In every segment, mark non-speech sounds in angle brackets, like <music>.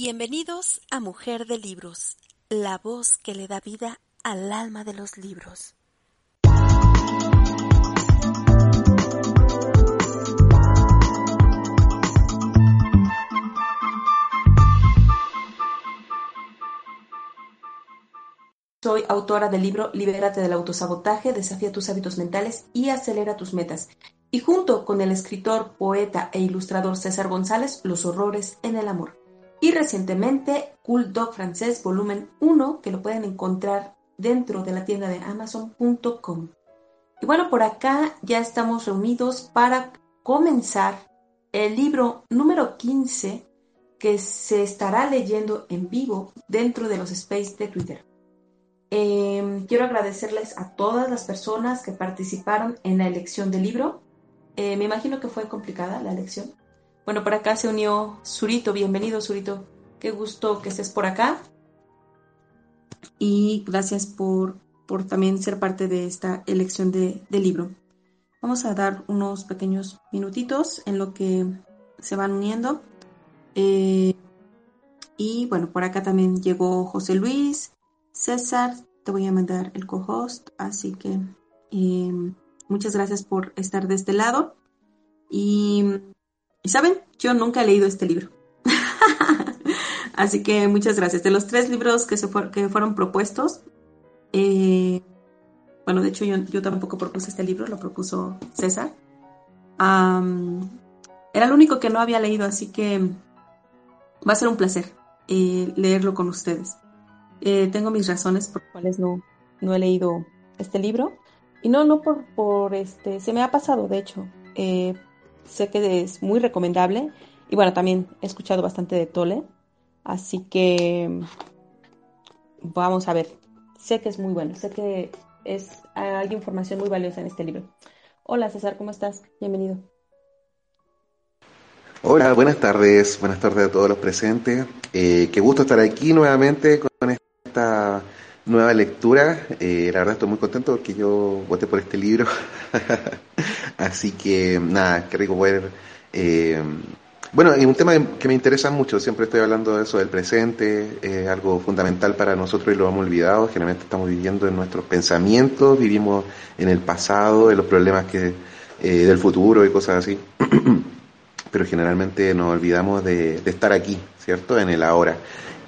Bienvenidos a Mujer de Libros, la voz que le da vida al alma de los libros. Soy autora del libro Libérate del autosabotaje, desafía tus hábitos mentales y acelera tus metas. Y junto con el escritor, poeta e ilustrador César González, Los horrores en el amor. Y recientemente, Dog Francés Volumen 1, que lo pueden encontrar dentro de la tienda de amazon.com. Y bueno, por acá ya estamos reunidos para comenzar el libro número 15 que se estará leyendo en vivo dentro de los space de Twitter. Em, quiero agradecerles a todas las personas que participaron en la elección del libro. Eh, me imagino que fue complicada la elección. Bueno, por acá se unió Zurito. Bienvenido, Zurito. Qué gusto que estés por acá. Y gracias por, por también ser parte de esta elección de, libro. Vamos a dar unos pequeños minutitos en lo que se van uniendo. Eh, y bueno, por acá también llegó José Luis, César, te voy a mandar el co-host, así que em, muchas gracias por estar de este lado. Y, saben, yo nunca he leído este libro. <laughs> así que muchas gracias. De los tres libros que, se que fueron propuestos, eh, bueno, de hecho yo, tampoco propuse este libro, lo propuso César. era el único que no había leído, así que va a ser un placer eh, leerlo con ustedes. Eh, tengo mis razones por las cuales no, no he leído este libro. Y no, no por, por este, se me ha pasado, de hecho. Eh, sé que es muy recomendable. Y bueno, también he escuchado bastante de Tole. Así que vamos a ver. Sé que es muy bueno. Sé que es, hay información muy valiosa en este libro. Hola César, ¿cómo estás? Bienvenido. Hola, buenas tardes. Buenas tardes a todos los presentes. Eh, qué gusto estar aquí nuevamente con esta nueva lectura. Eh, la verdad estoy muy contento porque yo voté por este libro. <laughs> Así que nada, qué rico poder... Eh, bueno, y un tema que me interesa mucho, siempre estoy hablando de eso del presente, es algo fundamental para nosotros y lo hemos olvidado, generalmente estamos viviendo en nuestros pensamientos, vivimos en el pasado, en los problemas que eh, del futuro y cosas así, <clears throat> pero generalmente nos olvidamos de, de estar aquí, ¿cierto? En el ahora.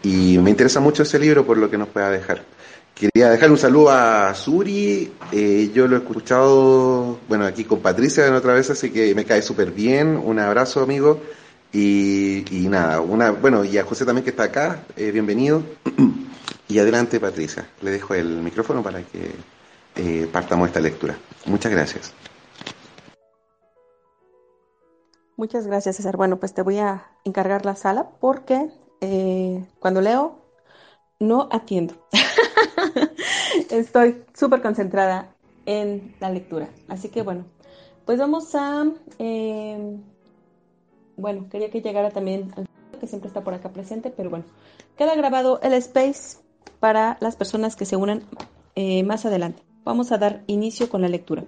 Y me interesa mucho ese libro por lo que nos pueda dejar. Quería dejar un saludo a Suri, eh, yo lo he escuchado, bueno, aquí con Patricia en otra vez, así que me cae súper bien, un abrazo amigo, y, nada, una, bueno, y a José también que está acá, eh, bienvenido, y adelante Patricia, le dejo el micrófono para que eh, partamos esta lectura. Muchas gracias. Muchas gracias César, bueno, pues te voy a encargar la sala porque cuando leo, no atiendo. <laughs> Estoy súper concentrada en la lectura. Así que bueno, pues vamos a... Em, bueno, quería que llegara también que siempre está por acá presente, pero bueno, queda grabado el space para las personas que se unan eh, más adelante. Vamos a dar inicio con la lectura.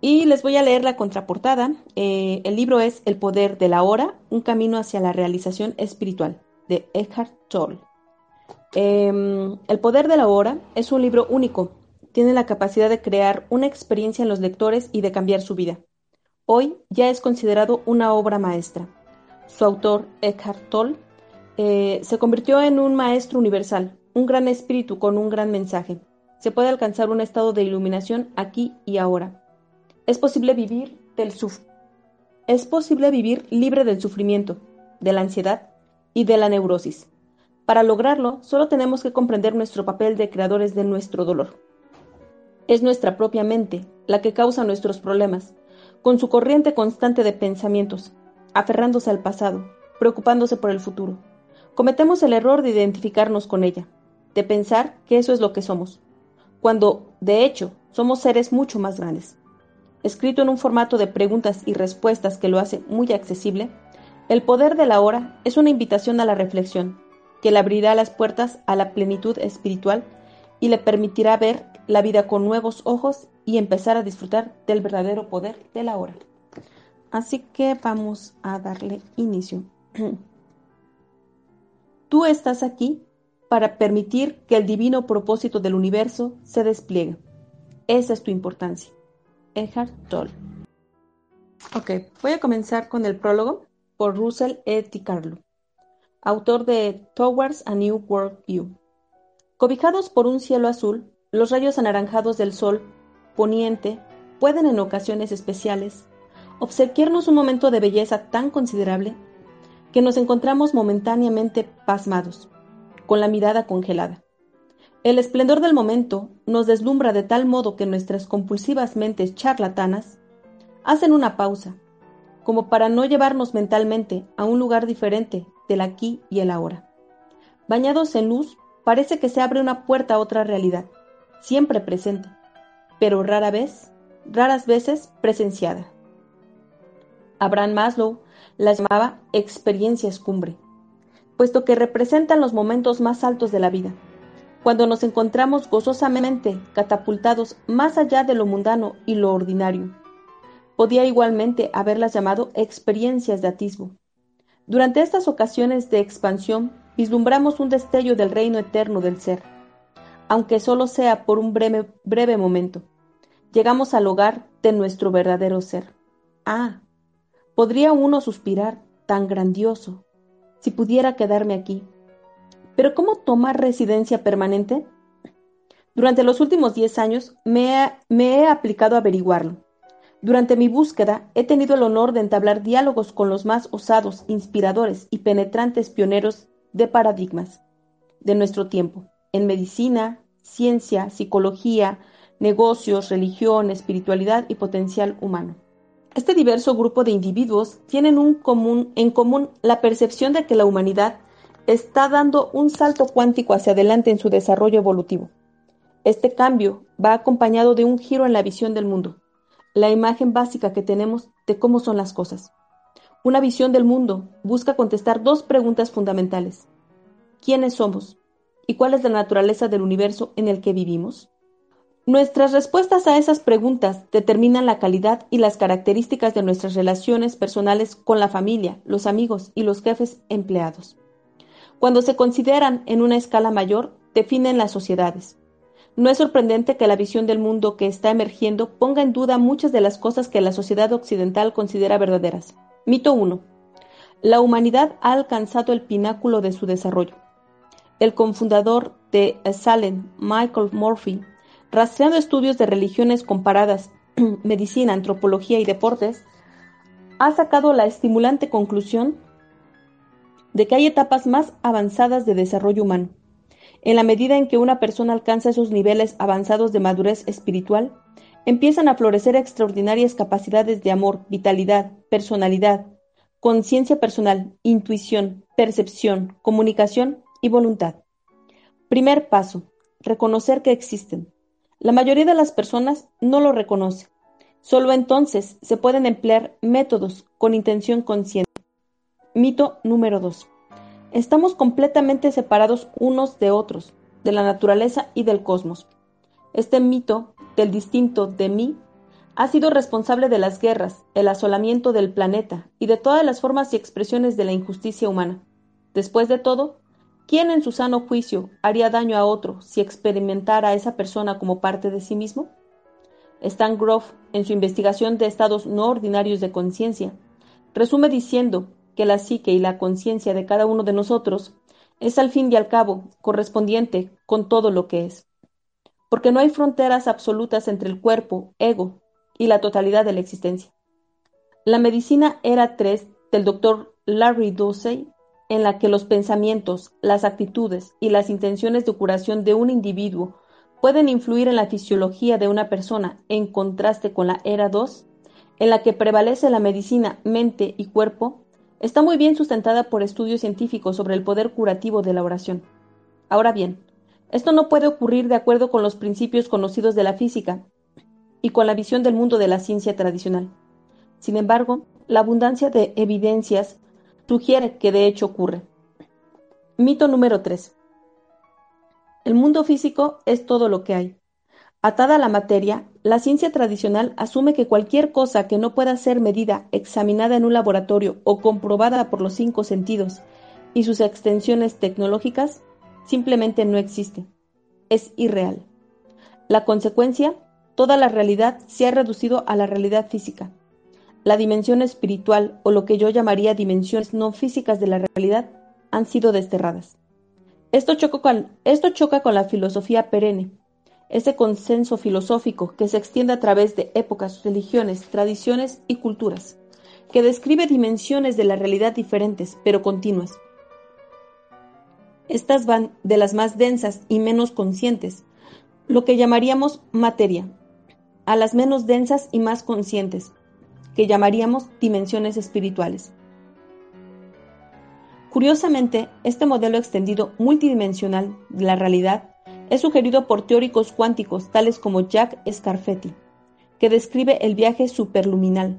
Y les voy a leer la contraportada. Eh, el libro es El poder de la hora, un camino hacia la realización espiritual de Eckhart Tolle. Em, el poder de la hora es un libro único. Tiene la capacidad de crear una experiencia en los lectores y de cambiar su vida. Hoy ya es considerado una obra maestra. Su autor, Eckhart Tolle, eh, se convirtió en un maestro universal, un gran espíritu con un gran mensaje. Se puede alcanzar un estado de iluminación aquí y ahora. Es posible vivir del es posible vivir libre del sufrimiento, de la ansiedad y de la neurosis. Para lograrlo, solo tenemos que comprender nuestro papel de creadores de nuestro dolor. Es nuestra propia mente la que causa nuestros problemas, con su corriente constante de pensamientos, aferrándose al pasado, preocupándose por el futuro. Cometemos el error de identificarnos con ella, de pensar que eso es lo que somos, cuando, de hecho, somos seres mucho más grandes. Escrito en un formato de preguntas y respuestas que lo hace muy accesible, el poder de la hora es una invitación a la reflexión, que le abrirá las puertas a la plenitud espiritual y le permitirá ver la vida con nuevos ojos y empezar a disfrutar del verdadero poder de la hora. Así que vamos a darle inicio. <clears throat> Tú estás aquí para permitir que el divino propósito del universo se despliegue. Esa es tu importancia. Eckhart Tolle. Ok, voy a comenzar con el prólogo por Russell E. Carlo, autor de Towards a New World View. Cobijados por un cielo azul, los rayos anaranjados del sol poniente pueden en ocasiones especiales obsequiarnos un momento de belleza tan considerable que nos encontramos momentáneamente pasmados, con la mirada congelada. El esplendor del momento nos deslumbra de tal modo que nuestras compulsivas mentes charlatanas hacen una pausa, como para no llevarnos mentalmente a un lugar diferente del aquí y el ahora. Bañados en luz, parece que se abre una puerta a otra realidad, siempre presente, pero rara vez, raras veces presenciada. Abraham Maslow las llamaba experiencias cumbre, puesto que representan los momentos más altos de la vida, cuando nos encontramos gozosamente catapultados más allá de lo mundano y lo ordinario. Podía igualmente haberlas llamado experiencias de atisbo. Durante estas ocasiones de expansión vislumbramos un destello del reino eterno del ser, aunque solo sea por un breve, momento. Llegamos al hogar de nuestro verdadero ser. Ah, Podría uno suspirar, tan grandioso, si pudiera quedarme aquí. Pero ¿cómo tomar residencia permanente? Durante los últimos diez años me he, aplicado a averiguarlo. Durante mi búsqueda he tenido el honor de entablar diálogos con los más osados, inspiradores y penetrantes pioneros de paradigmas de nuestro tiempo, en medicina, ciencia, psicología, negocios, religión, espiritualidad y potencial humano. Este diverso grupo de individuos tienen un común, en común la percepción de que la humanidad está dando un salto cuántico hacia adelante en su desarrollo evolutivo. Este cambio va acompañado de un giro en la visión del mundo, la imagen básica que tenemos de cómo son las cosas. Una visión del mundo busca contestar dos preguntas fundamentales. ¿Quiénes somos? ¿Y cuál es la naturaleza del universo en el que vivimos? Nuestras respuestas a esas preguntas determinan la calidad y las características de nuestras relaciones personales con la familia, los amigos y los jefes empleados. Cuando se consideran en una escala mayor, definen las sociedades. No es sorprendente que la visión del mundo que está emergiendo ponga en duda muchas de las cosas que la sociedad occidental considera verdaderas. Mito 1. La humanidad ha alcanzado el pináculo de su desarrollo. El cofundador de Salem, Michael Murphy, Rastreando estudios de religiones comparadas, <clears throat> medicina, antropología y deportes, ha sacado la estimulante conclusión de que hay etapas más avanzadas de desarrollo humano. En la medida en que una persona alcanza esos niveles avanzados de madurez espiritual, empiezan a florecer extraordinarias capacidades de amor, vitalidad, personalidad, conciencia personal, intuición, percepción, comunicación y voluntad. Primer paso, reconocer que existen. La mayoría de las personas no lo reconoce. Solo entonces se pueden emplear métodos con intención consciente. Mito número 2. Estamos completamente separados unos de otros, de la naturaleza y del cosmos. Este mito del distinto de mí ha sido responsable de las guerras, el asolamiento del planeta y de todas las formas y expresiones de la injusticia humana. Después de todo, ¿Quién en su sano juicio haría daño a otro si experimentara a esa persona como parte de sí mismo? Stan Groff, en su investigación de estados no ordinarios de conciencia, resume diciendo que la psique y la conciencia de cada uno de nosotros es al fin y al cabo correspondiente con todo lo que es. Porque no hay fronteras absolutas entre el cuerpo, ego y la totalidad de la existencia. La medicina era 3 del doctor Larry Dossey en la que los pensamientos, las actitudes y las intenciones de curación de un individuo pueden influir en la fisiología de una persona en contraste con la era 2, en la que prevalece la medicina mente y cuerpo, está muy bien sustentada por estudios científicos sobre el poder curativo de la oración. Ahora bien, esto no puede ocurrir de acuerdo con los principios conocidos de la física y con la visión del mundo de la ciencia tradicional. Sin embargo, la abundancia de evidencias sugiere que de hecho ocurre. Mito número 3. El mundo físico es todo lo que hay. Atada a la materia, la ciencia tradicional asume que cualquier cosa que no pueda ser medida, examinada en un laboratorio o comprobada por los cinco sentidos, y sus extensiones tecnológicas simplemente no existe. Es irreal. La consecuencia, toda la realidad se ha reducido a la realidad física. La dimensión espiritual o lo que yo llamaría dimensiones no físicas de la realidad han sido desterradas. Esto, esto choca con la filosofía perenne, ese consenso filosófico que se extiende a través de épocas, religiones, tradiciones y culturas, que describe dimensiones de la realidad diferentes, pero continuas. Estas van de las más densas y menos conscientes, lo que llamaríamos materia, a las menos densas y más conscientes, que llamaríamos dimensiones espirituales. Curiosamente, este modelo extendido multidimensional de la realidad es sugerido por teóricos cuánticos tales como Jack Scarfetti, que describe el viaje superluminal.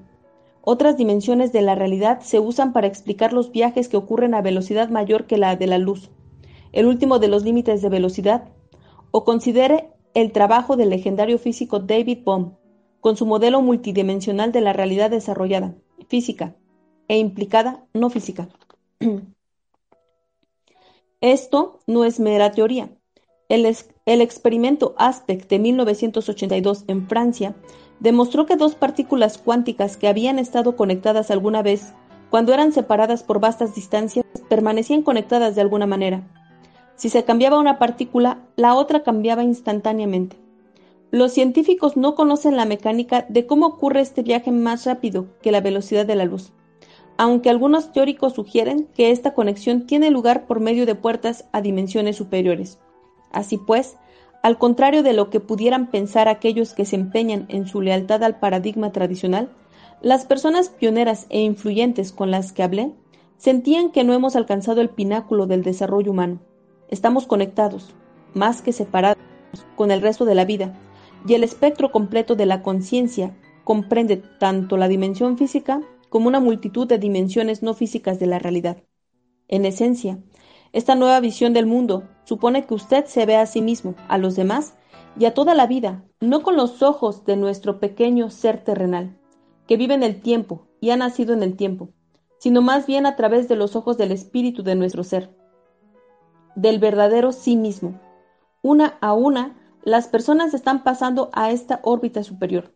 Otras dimensiones de la realidad se usan para explicar los viajes que ocurren a velocidad mayor que la de la luz, el último de los límites de velocidad, o considere el trabajo del legendario físico David Bohm, con su modelo multidimensional de la realidad desarrollada, física, e implicada no física. <clears throat> Esto no es mera teoría, el, experimento Aspect de 1982 en Francia demostró que dos partículas cuánticas que habían estado conectadas alguna vez, cuando eran separadas por vastas distancias, permanecían conectadas de alguna manera. Si se cambiaba una partícula, la otra cambiaba instantáneamente. Los científicos no conocen la mecánica de cómo ocurre este viaje más rápido que la velocidad de la luz, aunque algunos teóricos sugieren que esta conexión tiene lugar por medio de puertas a dimensiones superiores. Así pues, al contrario de lo que pudieran pensar aquellos que se empeñan en su lealtad al paradigma tradicional, las personas pioneras e influyentes con las que hablé sentían que no hemos alcanzado el pináculo del desarrollo humano. Estamos conectados, más que separados, con el resto de la vida, y el espectro completo de la conciencia comprende tanto la dimensión física como una multitud de dimensiones no físicas de la realidad. En esencia, esta nueva visión del mundo supone que usted se ve a sí mismo, a los demás y a toda la vida, no con los ojos de nuestro pequeño ser terrenal, que vive en el tiempo y ha nacido en el tiempo, sino más bien a través de los ojos del espíritu de nuestro ser, del verdadero sí mismo. Una a una, las personas están pasando a esta órbita superior.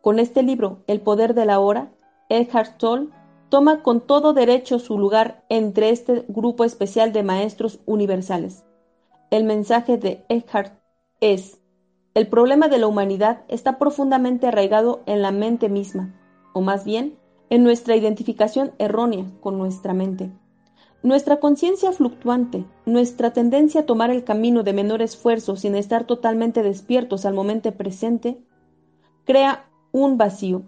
Con este libro, El poder de la hora, Eckhart Tolle toma con todo derecho su lugar entre este grupo especial de maestros universales. El mensaje de Eckhart es, el problema de la humanidad está profundamente arraigado en la mente misma, o más bien, en nuestra identificación errónea con nuestra mente. Nuestra conciencia fluctuante, nuestra tendencia a tomar el camino de menor esfuerzo sin estar totalmente despiertos al momento presente, crea un vacío,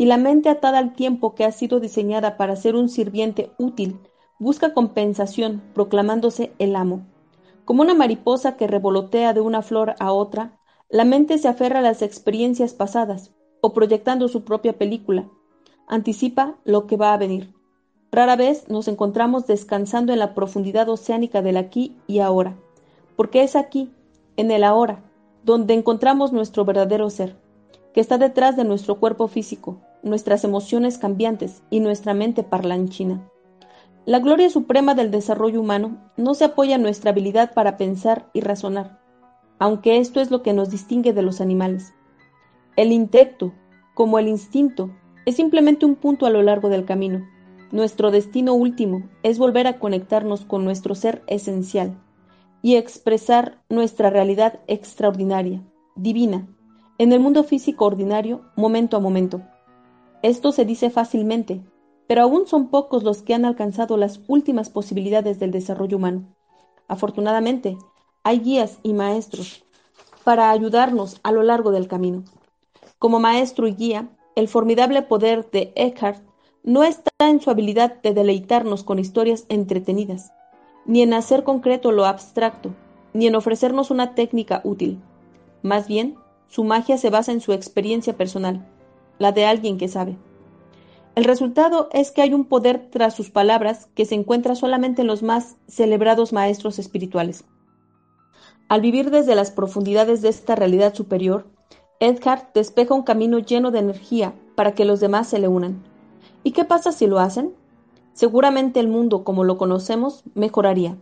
y la mente atada al tiempo que ha sido diseñada para ser un sirviente útil, busca compensación, proclamándose el amo. Como una mariposa que revolotea de una flor a otra, la mente se aferra a las experiencias pasadas, o proyectando su propia película, anticipa lo que va a venir. Rara vez nos encontramos descansando en la profundidad oceánica del aquí y ahora, porque es aquí, en el ahora, donde encontramos nuestro verdadero ser, que está detrás de nuestro cuerpo físico, nuestras emociones cambiantes y nuestra mente parlanchina. La gloria suprema del desarrollo humano no se apoya en nuestra habilidad para pensar y razonar, aunque esto es lo que nos distingue de los animales. El intelecto, como el instinto, es simplemente un punto a lo largo del camino. Nuestro destino último es volver a conectarnos con nuestro ser esencial y expresar nuestra realidad extraordinaria, divina, en el mundo físico ordinario, momento a momento. Esto se dice fácilmente, pero aún son pocos los que han alcanzado las últimas posibilidades del desarrollo humano. Afortunadamente, hay guías y maestros para ayudarnos a lo largo del camino. Como maestro y guía, el formidable poder de Eckhart no está en su habilidad de deleitarnos con historias entretenidas, ni en hacer concreto lo abstracto, ni en ofrecernos una técnica útil. Más bien, su magia se basa en su experiencia personal, la de alguien que sabe. El resultado es que hay un poder tras sus palabras que se encuentra solamente en los más celebrados maestros espirituales. Al vivir desde las profundidades de esta realidad superior, Edgar despeja un camino lleno de energía para que los demás se le unan. ¿Y qué pasa si lo hacen? Seguramente el mundo como lo conocemos mejoraría.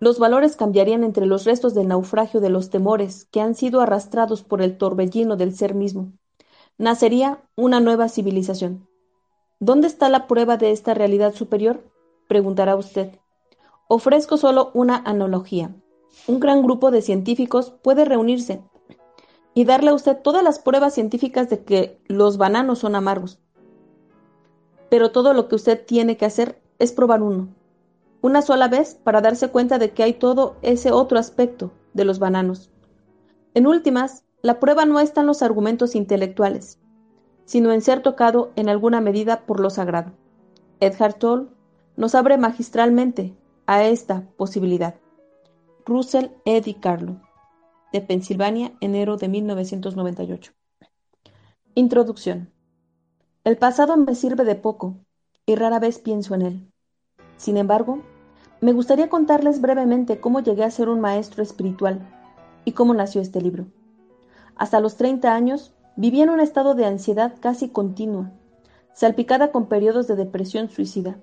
Los valores cambiarían entre los restos del naufragio de los temores que han sido arrastrados por el torbellino del ser mismo. Nacería una nueva civilización. ¿Dónde está la prueba de esta realidad superior? Preguntará usted. Ofrezco solo una analogía. Un gran grupo de científicos puede reunirse y darle a usted todas las pruebas científicas de que los bananos son amargos. Pero todo lo que usted tiene que hacer es probar uno, una sola vez para darse cuenta de que hay todo ese otro aspecto de los bananos. En últimas, la prueba no está en los argumentos intelectuales, sino en ser tocado en alguna medida por lo sagrado. Edgar Toll nos abre magistralmente a esta posibilidad. Russell E. Carlo de Pensilvania, enero de 1998. Introducción. El pasado me sirve de poco y rara vez pienso en él. Sin embargo, me gustaría contarles brevemente cómo llegué a ser un maestro espiritual y cómo nació este libro. Hasta los 30 años viví en un estado de ansiedad casi continua, salpicada con periodos de depresión suicida.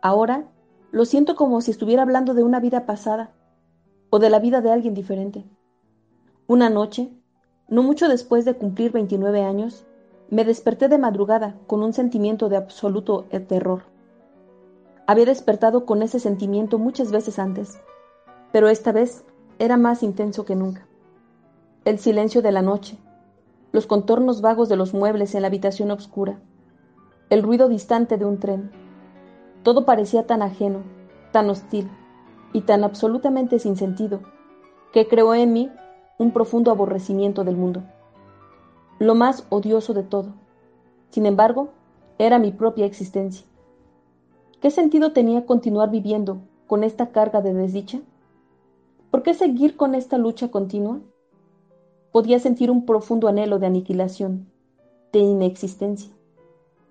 Ahora lo siento como si estuviera hablando de una vida pasada o de la vida de alguien diferente. Una noche, no mucho después de cumplir 29 años, me desperté de madrugada con un sentimiento de absoluto terror. Había despertado con ese sentimiento muchas veces antes, pero esta vez era más intenso que nunca. El silencio de la noche, los contornos vagos de los muebles en la habitación oscura, el ruido distante de un tren, todo parecía tan ajeno, tan hostil y tan absolutamente sin sentido, que creó en mí un profundo aborrecimiento del mundo. Lo más odioso de todo, sin embargo, era mi propia existencia. ¿Qué sentido tenía continuar viviendo con esta carga de desdicha? ¿Por qué seguir con esta lucha continua? Podía sentir un profundo anhelo de aniquilación, de inexistencia,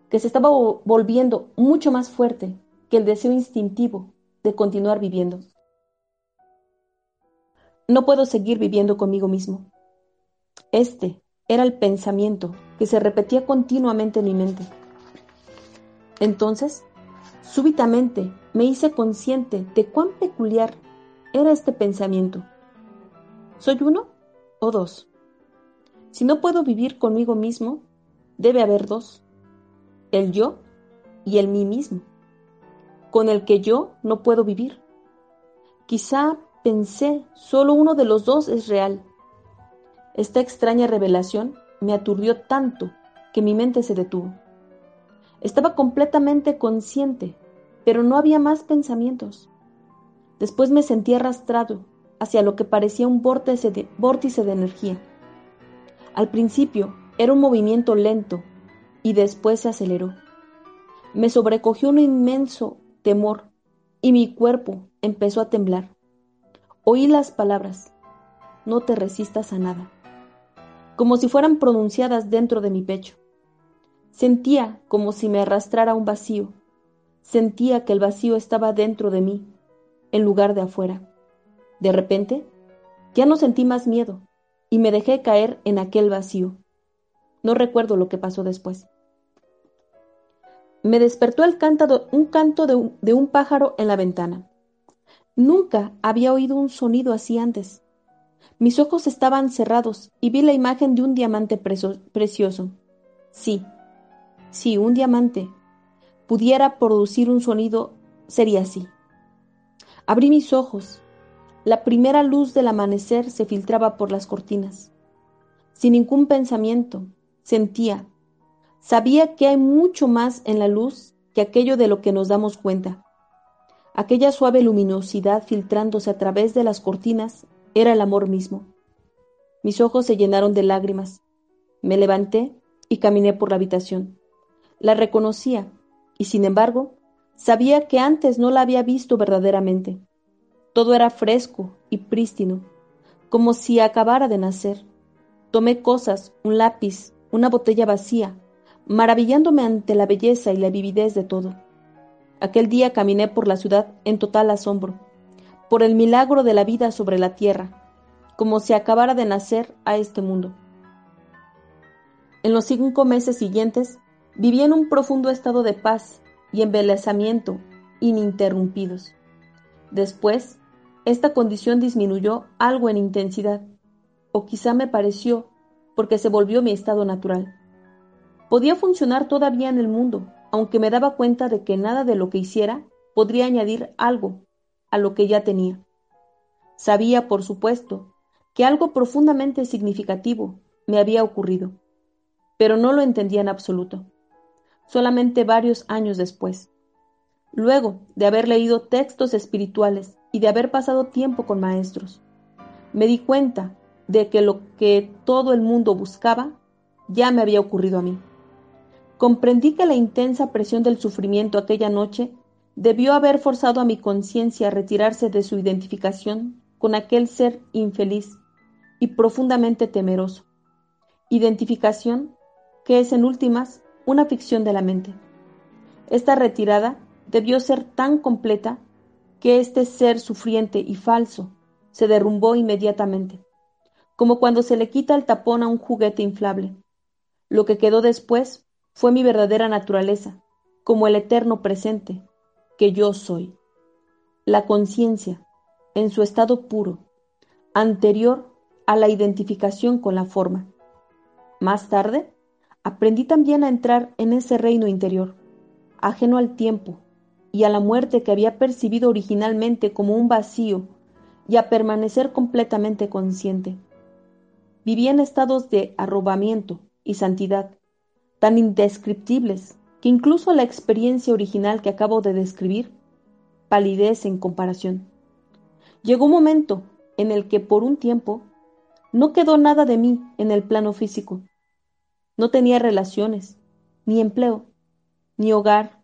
que se estaba volviendo mucho más fuerte que el deseo instintivo de continuar viviendo. No puedo seguir viviendo conmigo mismo. Este era el pensamiento que se repetía continuamente en mi mente. Entonces, súbitamente me hice consciente de cuán peculiar era este pensamiento. ¿Soy uno o dos? Si no puedo vivir conmigo mismo, debe haber dos. El yo y el mí mismo, con el que yo no puedo vivir. Quizá Pensé, solo uno de los dos es real. Esta extraña revelación me aturdió tanto que mi mente se detuvo. Estaba completamente consciente, pero no había más pensamientos. Después me sentí arrastrado hacia lo que parecía un vórtice de, vórtice de energía. Al principio era un movimiento lento y después se aceleró. Me sobrecogió un inmenso temor y mi cuerpo empezó a temblar. Oí las palabras, no te resistas a nada, como si fueran pronunciadas dentro de mi pecho. Sentía como si me arrastrara un vacío. Sentía que el vacío estaba dentro de mí, en lugar de afuera. De repente, ya no sentí más miedo y me dejé caer en aquel vacío. No recuerdo lo que pasó después. Me despertó el un canto de un, pájaro en la ventana. Nunca había oído un sonido así antes. Mis ojos estaban cerrados y vi la imagen de un diamante precioso. Sí, si un diamante pudiera producir un sonido, sería así. Abrí mis ojos. La primera luz del amanecer se filtraba por las cortinas. Sin ningún pensamiento, sentía, sabía que hay mucho más en la luz que aquello de lo que nos damos cuenta. Aquella suave luminosidad filtrándose a través de las cortinas era el amor mismo. Mis ojos se llenaron de lágrimas. Me levanté y caminé por la habitación. La reconocía, y sin embargo, sabía que antes no la había visto verdaderamente. Todo era fresco y prístino, como si acabara de nacer. Tomé cosas, un lápiz, una botella vacía, maravillándome ante la belleza y la vividez de todo. Aquel día caminé por la ciudad en total asombro, por el milagro de la vida sobre la tierra, como si acabara de nacer a este mundo. En los cinco meses siguientes viví en un profundo estado de paz y embelezamiento ininterrumpidos. Después, esta condición disminuyó algo en intensidad, o quizá me pareció, porque se volvió mi estado natural. Podía funcionar todavía en el mundo, aunque me daba cuenta de que nada de lo que hiciera podría añadir algo a lo que ya tenía. Sabía, por supuesto, que algo profundamente significativo me había ocurrido, pero no lo entendía en absoluto, solamente varios años después. Luego de haber leído textos espirituales y de haber pasado tiempo con maestros, me di cuenta de que lo que todo el mundo buscaba ya me había ocurrido a mí. Comprendí que la intensa presión del sufrimiento aquella noche debió haber forzado a mi conciencia a retirarse de su identificación con aquel ser infeliz y profundamente temeroso. Identificación que es en últimas una ficción de la mente. Esta retirada debió ser tan completa que este ser sufriente y falso se derrumbó inmediatamente, como cuando se le quita el tapón a un juguete inflable. Lo que quedó después fue mi verdadera naturaleza, como el eterno presente, que yo soy. La conciencia, en su estado puro, anterior a la identificación con la forma. Más tarde, aprendí también a entrar en ese reino interior, ajeno al tiempo y a la muerte que había percibido originalmente como un vacío, y a permanecer completamente consciente. Vivía en estados de arrobamiento y santidad, tan indescriptibles que incluso la experiencia original que acabo de describir palidece en comparación. Llegó un momento en el que por un tiempo no quedó nada de mí en el plano físico. No tenía relaciones, ni empleo, ni hogar,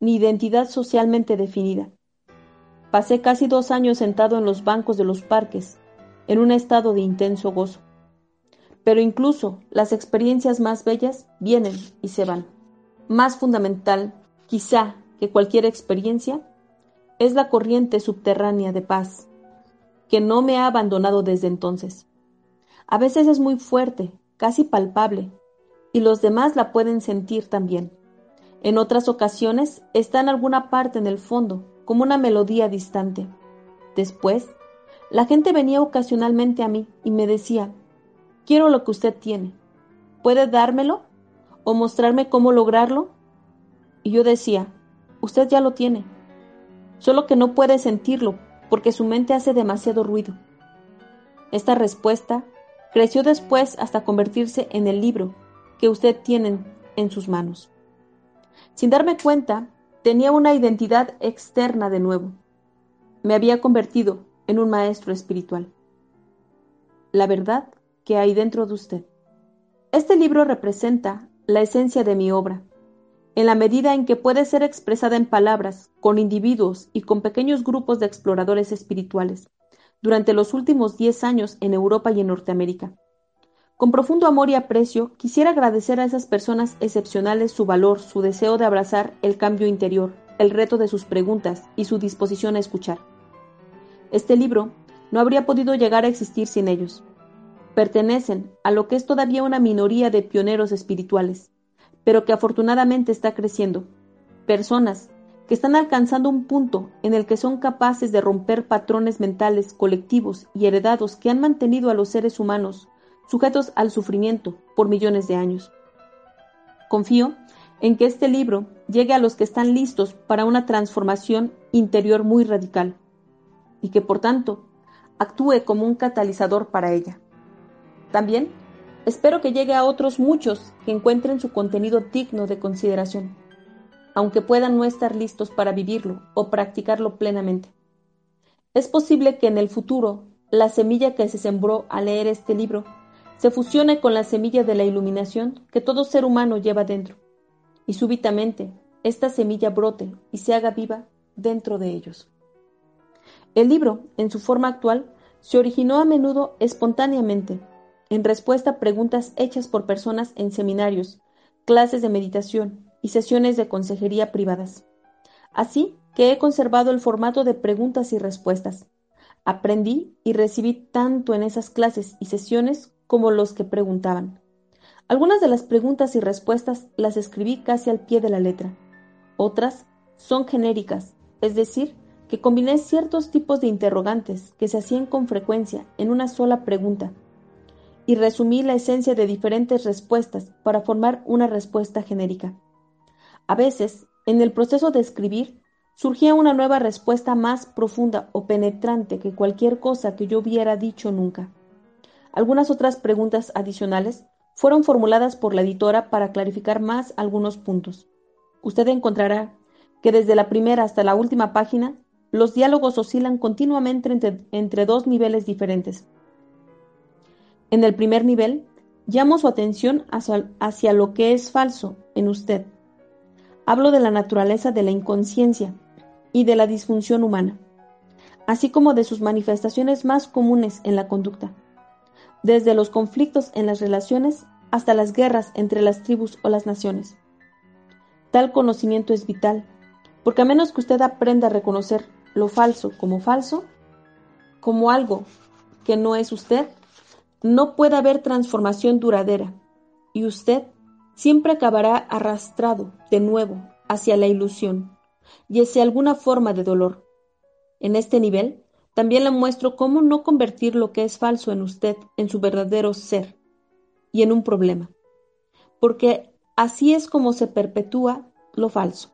ni identidad socialmente definida. Pasé casi dos años sentado en los bancos de los parques, en un estado de intenso gozo. Pero incluso las experiencias más bellas vienen y se van. Más fundamental, quizá, que cualquier experiencia, es la corriente subterránea de paz, que no me ha abandonado desde entonces. A veces es muy fuerte, casi palpable, y los demás la pueden sentir también. En otras ocasiones está en alguna parte en el fondo, como una melodía distante. Después, la gente venía ocasionalmente a mí y me decía, quiero lo que usted tiene. ¿Puede dármelo? ¿O mostrarme cómo lograrlo? Y yo decía, usted ya lo tiene, solo que no puede sentirlo porque su mente hace demasiado ruido. Esta respuesta creció después hasta convertirse en el libro que usted tiene en sus manos. Sin darme cuenta, tenía una identidad externa de nuevo. Me había convertido en un maestro espiritual. La verdad que hay dentro de usted. Este libro representa la esencia de mi obra, en la medida en que puede ser expresada en palabras, con individuos y con pequeños grupos de exploradores espirituales, durante los últimos diez años en Europa y en Norteamérica. Con profundo amor y aprecio, quisiera agradecer a esas personas excepcionales su valor, su deseo de abrazar el cambio interior, el reto de sus preguntas y su disposición a escuchar. Este libro no habría podido llegar a existir sin ellos. Pertenecen a lo que es todavía una minoría de pioneros espirituales, pero que afortunadamente está creciendo. Personas que están alcanzando un punto en el que son capaces de romper patrones mentales colectivos y heredados que han mantenido a los seres humanos sujetos al sufrimiento por millones de años. Confío en que este libro llegue a los que están listos para una transformación interior muy radical y que por tanto actúe como un catalizador para ella. También espero que llegue a otros muchos que encuentren su contenido digno de consideración, aunque puedan no estar listos para vivirlo o practicarlo plenamente. Es posible que en el futuro la semilla que se sembró al leer este libro se fusione con la semilla de la iluminación que todo ser humano lleva dentro, y súbitamente esta semilla brote y se haga viva dentro de ellos. El libro, en su forma actual, se originó a menudo espontáneamente, en respuesta a preguntas hechas por personas en seminarios, clases de meditación y sesiones de consejería privadas. Así que he conservado el formato de preguntas y respuestas. Aprendí y recibí tanto en esas clases y sesiones como los que preguntaban. Algunas de las preguntas y respuestas las escribí casi al pie de la letra. Otras son genéricas, es decir, que combiné ciertos tipos de interrogantes que se hacían con frecuencia en una sola pregunta y resumí la esencia de diferentes respuestas para formar una respuesta genérica. A veces, en el proceso de escribir, surgía una nueva respuesta más profunda o penetrante que cualquier cosa que yo hubiera dicho nunca. Algunas otras preguntas adicionales fueron formuladas por la editora para clarificar más algunos puntos. Usted encontrará que desde la primera hasta la última página, los diálogos oscilan continuamente entre, dos niveles diferentes. En el primer nivel, llamo su atención hacia, hacia lo que es falso en usted. Hablo de la naturaleza de la inconsciencia y de la disfunción humana, así como de sus manifestaciones más comunes en la conducta, desde los conflictos en las relaciones hasta las guerras entre las tribus o las naciones. Tal conocimiento es vital, porque a menos que usted aprenda a reconocer lo falso como falso, como algo que no es usted, no puede haber transformación duradera, y usted siempre acabará arrastrado de nuevo hacia la ilusión y hacia alguna forma de dolor. En este nivel, también le muestro cómo no convertir lo que es falso en usted en su verdadero ser y en un problema, porque así es como se perpetúa lo falso.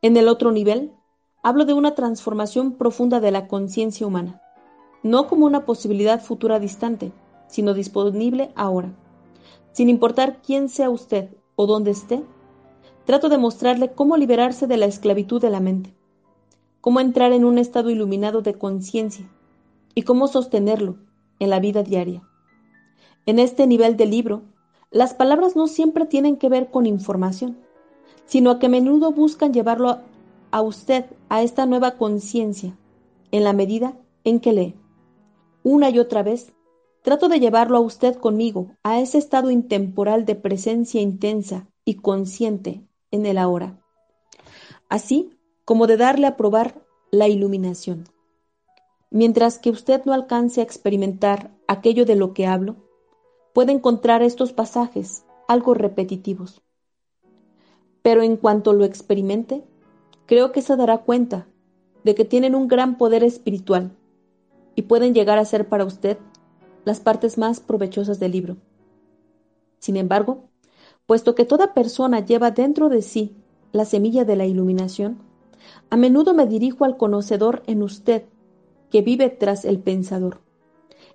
En el otro nivel, hablo de una transformación profunda de la conciencia humana, no como una posibilidad futura distante, sino disponible ahora. Sin importar quién sea usted o dónde esté, trato de mostrarle cómo liberarse de la esclavitud de la mente, cómo entrar en un estado iluminado de conciencia y cómo sostenerlo en la vida diaria. En este nivel del libro, las palabras no siempre tienen que ver con información, sino que a menudo buscan llevarlo a usted a esta nueva conciencia, en la medida en que lee. Una y otra vez, trato de llevarlo a usted conmigo a ese estado intemporal de presencia intensa y consciente en el ahora, así como de darle a probar la iluminación. Mientras que usted no alcance a experimentar aquello de lo que hablo, puede encontrar estos pasajes algo repetitivos. Pero en cuanto lo experimente, creo que se dará cuenta de que tienen un gran poder espiritual y pueden llegar a ser para usted las partes más provechosas del libro. Sin embargo, puesto que toda persona lleva dentro de sí la semilla de la iluminación, a menudo me dirijo al conocedor en usted que vive tras el pensador,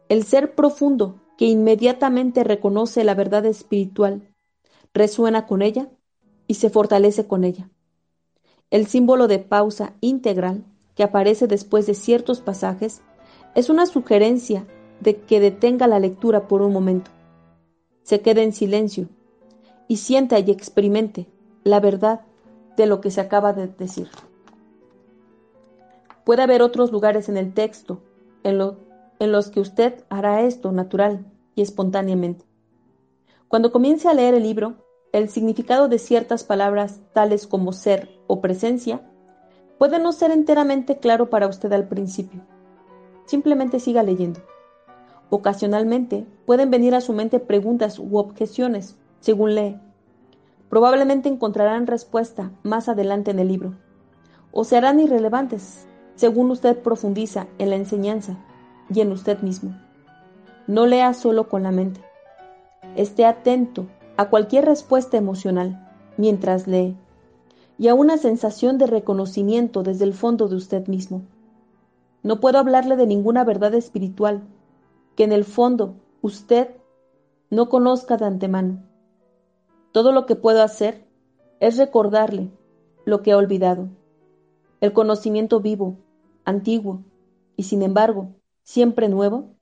el ser profundo que inmediatamente reconoce la verdad espiritual, resuena con ella y se fortalece con ella. El símbolo de pausa integral que aparece después de ciertos pasajes es una sugerencia de que detenga la lectura por un momento, se quede en silencio y sienta y experimente la verdad de lo que se acaba de decir. Puede haber otros lugares en el texto en, los que usted hará esto natural y espontáneamente. Cuando comience a leer el libro, el significado de ciertas palabras tales como ser o presencia puede no ser enteramente claro para usted al principio. Simplemente siga leyendo. Ocasionalmente pueden venir a su mente preguntas u objeciones, según lee. Probablemente encontrarán respuesta más adelante en el libro, o se harán irrelevantes, según usted profundiza en la enseñanza y en usted mismo. No lea solo con la mente. Esté atento a cualquier respuesta emocional mientras lee y a una sensación de reconocimiento desde el fondo de usted mismo. No puedo hablarle de ninguna verdad espiritual que en el fondo usted no conozca de antemano. Todo lo que puedo hacer es recordarle lo que ha olvidado. El conocimiento vivo, antiguo y sin embargo siempre nuevo,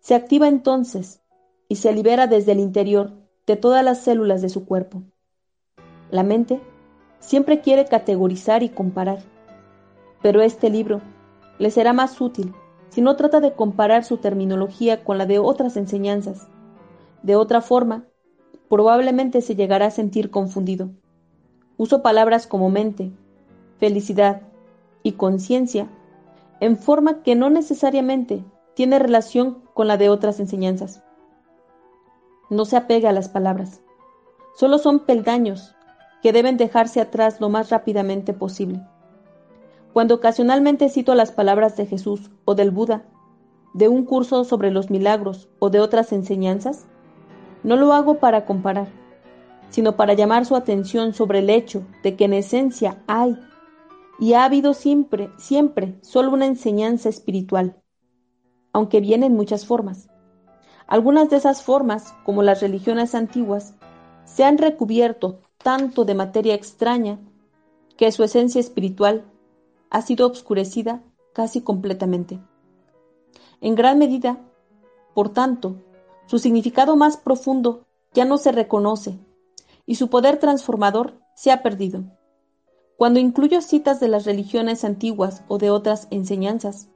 se activa entonces y se libera desde el interior de todas las células de su cuerpo. La mente siempre quiere categorizar y comparar, pero este libro le será más útil si no trata de comparar su terminología con la de otras enseñanzas. De otra forma, probablemente se llegará a sentir confundido. Uso palabras como mente, felicidad y conciencia en forma que no necesariamente tiene relación con la de otras enseñanzas. No se apega a las palabras, solo son peldaños que deben dejarse atrás lo más rápidamente posible. Cuando ocasionalmente cito las palabras de Jesús o del Buda, de un curso sobre los milagros o de otras enseñanzas, no lo hago para comparar, sino para llamar su atención sobre el hecho de que en esencia hay y ha habido siempre, siempre solo una enseñanza espiritual, aunque viene en muchas formas. Algunas de esas formas, como las religiones antiguas, se han recubierto tanto de materia extraña que su esencia espiritual ha sido obscurecida casi completamente. En gran medida, por tanto, su significado más profundo ya no se reconoce y su poder transformador se ha perdido. Cuando incluyo citas de las religiones antiguas o de otras enseñanzas,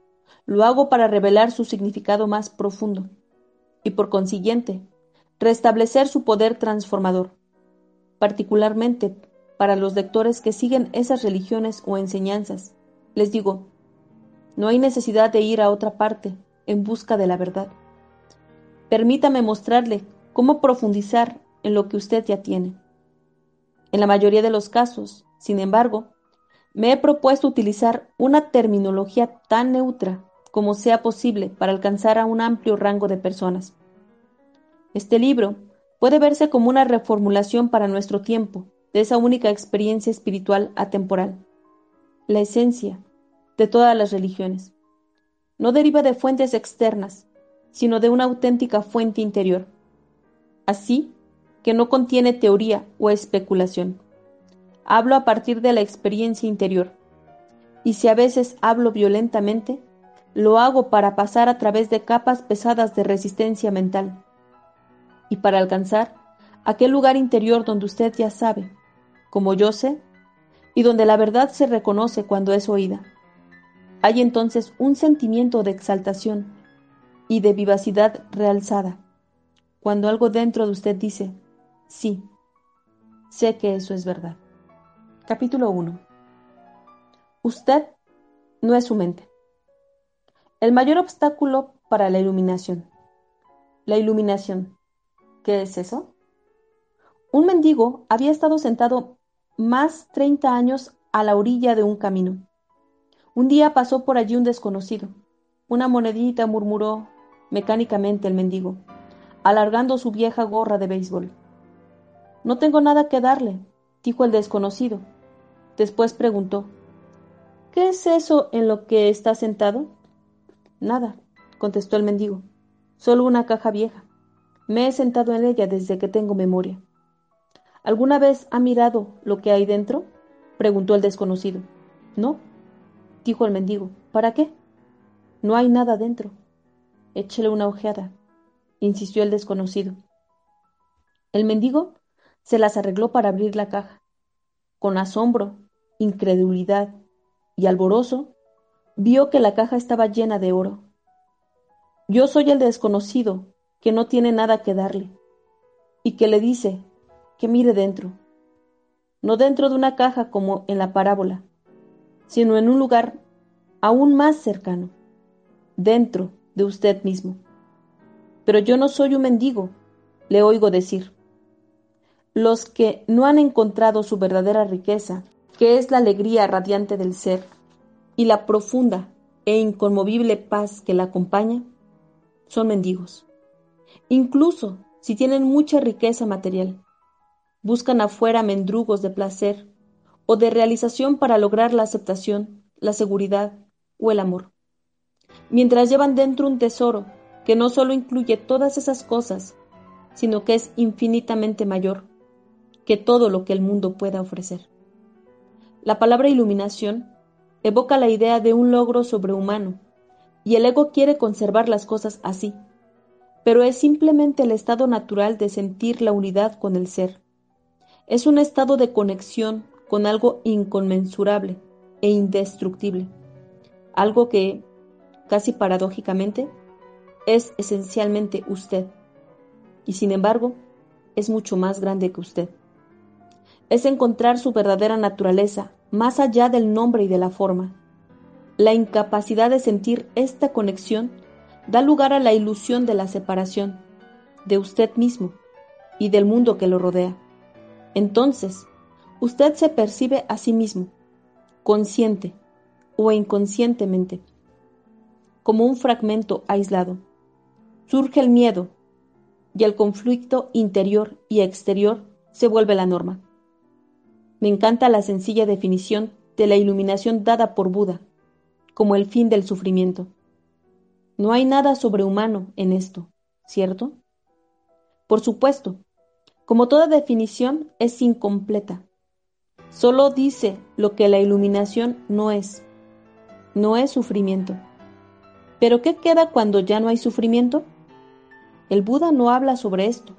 lo hago para revelar su significado más profundo y por consiguiente restablecer su poder transformador, particularmente para los lectores que siguen esas religiones o enseñanzas. Les digo, no hay necesidad de ir a otra parte en busca de la verdad. Permítame mostrarle cómo profundizar en lo que usted ya tiene. En la mayoría de los casos, sin embargo, me he propuesto utilizar una terminología tan neutra como sea posible para alcanzar a un amplio rango de personas. Este libro puede verse como una reformulación para nuestro tiempo de esa única experiencia espiritual atemporal, la esencia de todas las religiones. No deriva de fuentes externas, sino de una auténtica fuente interior. Así que no contiene teoría o especulación. Hablo a partir de la experiencia interior. Y si a veces hablo violentamente, lo hago para pasar a través de capas pesadas de resistencia mental y para alcanzar aquel lugar interior donde usted ya sabe, como yo sé, y donde la verdad se reconoce cuando es oída. Hay entonces un sentimiento de exaltación y de vivacidad realzada, cuando algo dentro de usted dice, sí, sé que eso es verdad. Capítulo 1. Usted no es su mente. El mayor obstáculo para la iluminación. La iluminación. ¿Qué es eso? Un mendigo había estado sentado más 30 años a la orilla de un camino. Un día pasó por allí un desconocido. Una monedita murmuró mecánicamente el mendigo, alargando su vieja gorra de béisbol. No tengo nada que darle, dijo el desconocido, Después preguntó, ¿Qué es eso en lo que está sentado? Nada, contestó el mendigo, solo una caja vieja. Me he sentado en ella desde que tengo memoria. ¿Alguna vez ha mirado lo que hay dentro? preguntó el desconocido. No, dijo el mendigo. ¿Para qué? No hay nada dentro. Échele una ojeada, insistió el desconocido. El mendigo se las arregló para abrir la caja. Con asombro incredulidad y alborozo, vio que la caja estaba llena de oro. Yo soy el desconocido que no tiene nada que darle y que le dice que mire dentro, no dentro de una caja como en la parábola, sino en un lugar aún más cercano, dentro de usted mismo. Pero yo no soy un mendigo, le oigo decir. Los que no han encontrado su verdadera riqueza que es la alegría radiante del ser, y la profunda e inconmovible paz que la acompaña, son mendigos. Incluso si tienen mucha riqueza material, buscan afuera mendrugos de placer o de realización para lograr la aceptación, la seguridad o el amor. Mientras llevan dentro un tesoro que no solo incluye todas esas cosas, sino que es infinitamente mayor que todo lo que el mundo pueda ofrecer. La palabra iluminación evoca la idea de un logro sobrehumano, y el ego quiere conservar las cosas así, pero es simplemente el estado natural de sentir la unidad con el ser. Es un estado de conexión con algo inconmensurable e indestructible, algo que, casi paradójicamente, es esencialmente usted, y sin embargo, es mucho más grande que usted es encontrar su verdadera naturaleza más allá del nombre y de la forma. La incapacidad de sentir esta conexión da lugar a la ilusión de la separación, de usted mismo y del mundo que lo rodea. Entonces, usted se percibe a sí mismo, consciente o inconscientemente, como un fragmento aislado. Surge el miedo y el conflicto interior y exterior se vuelve la norma. Me encanta la sencilla definición de la iluminación dada por Buda como el fin del sufrimiento. No hay nada sobrehumano en esto, ¿cierto? Por supuesto, como toda definición es incompleta. Solo dice lo que la iluminación no es. No es sufrimiento. Pero ¿qué queda cuando ya no hay sufrimiento? El Buda no habla sobre esto,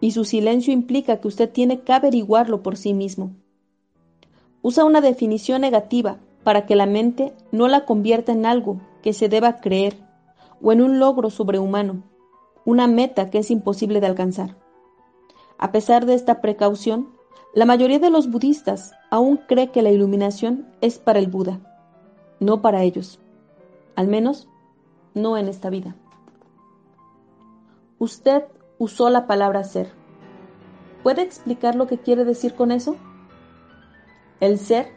y su silencio implica que usted tiene que averiguarlo por sí mismo. Usa una definición negativa para que la mente no la convierta en algo que se deba creer o en un logro sobrehumano, una meta que es imposible de alcanzar. A pesar de esta precaución, la mayoría de los budistas aún cree que la iluminación es para el Buda, no para ellos, al menos no en esta vida. Usted usó la palabra ser. ¿Puede explicar lo que quiere decir con eso? El ser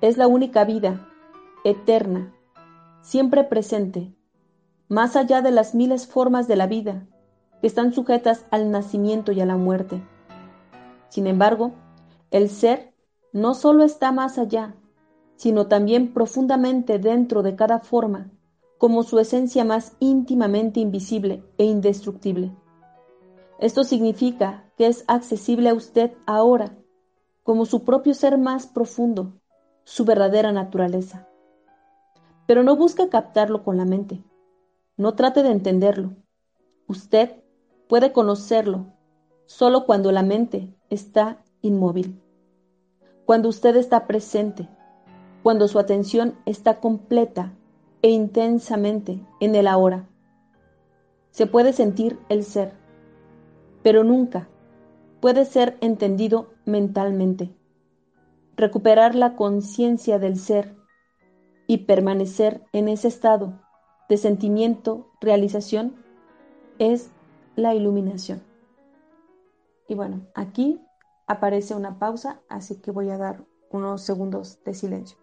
es la única vida, eterna, siempre presente, más allá de las miles formas de la vida que están sujetas al nacimiento y a la muerte. Sin embargo, el ser no solo está más allá, sino también profundamente dentro de cada forma como su esencia más íntimamente invisible e indestructible. Esto significa que es accesible a usted ahora, como su propio ser más profundo, su verdadera naturaleza. Pero no busque captarlo con la mente. No trate de entenderlo. Usted puede conocerlo solo cuando la mente está inmóvil, cuando usted está presente, cuando su atención está completa e intensamente en el ahora. Se puede sentir el ser, pero nunca puede ser entendido mentalmente. Recuperar la conciencia del ser y permanecer en ese estado de sentimiento, realización, es la iluminación. Y bueno, aquí aparece una pausa, así que voy a dar unos segundos de silencio.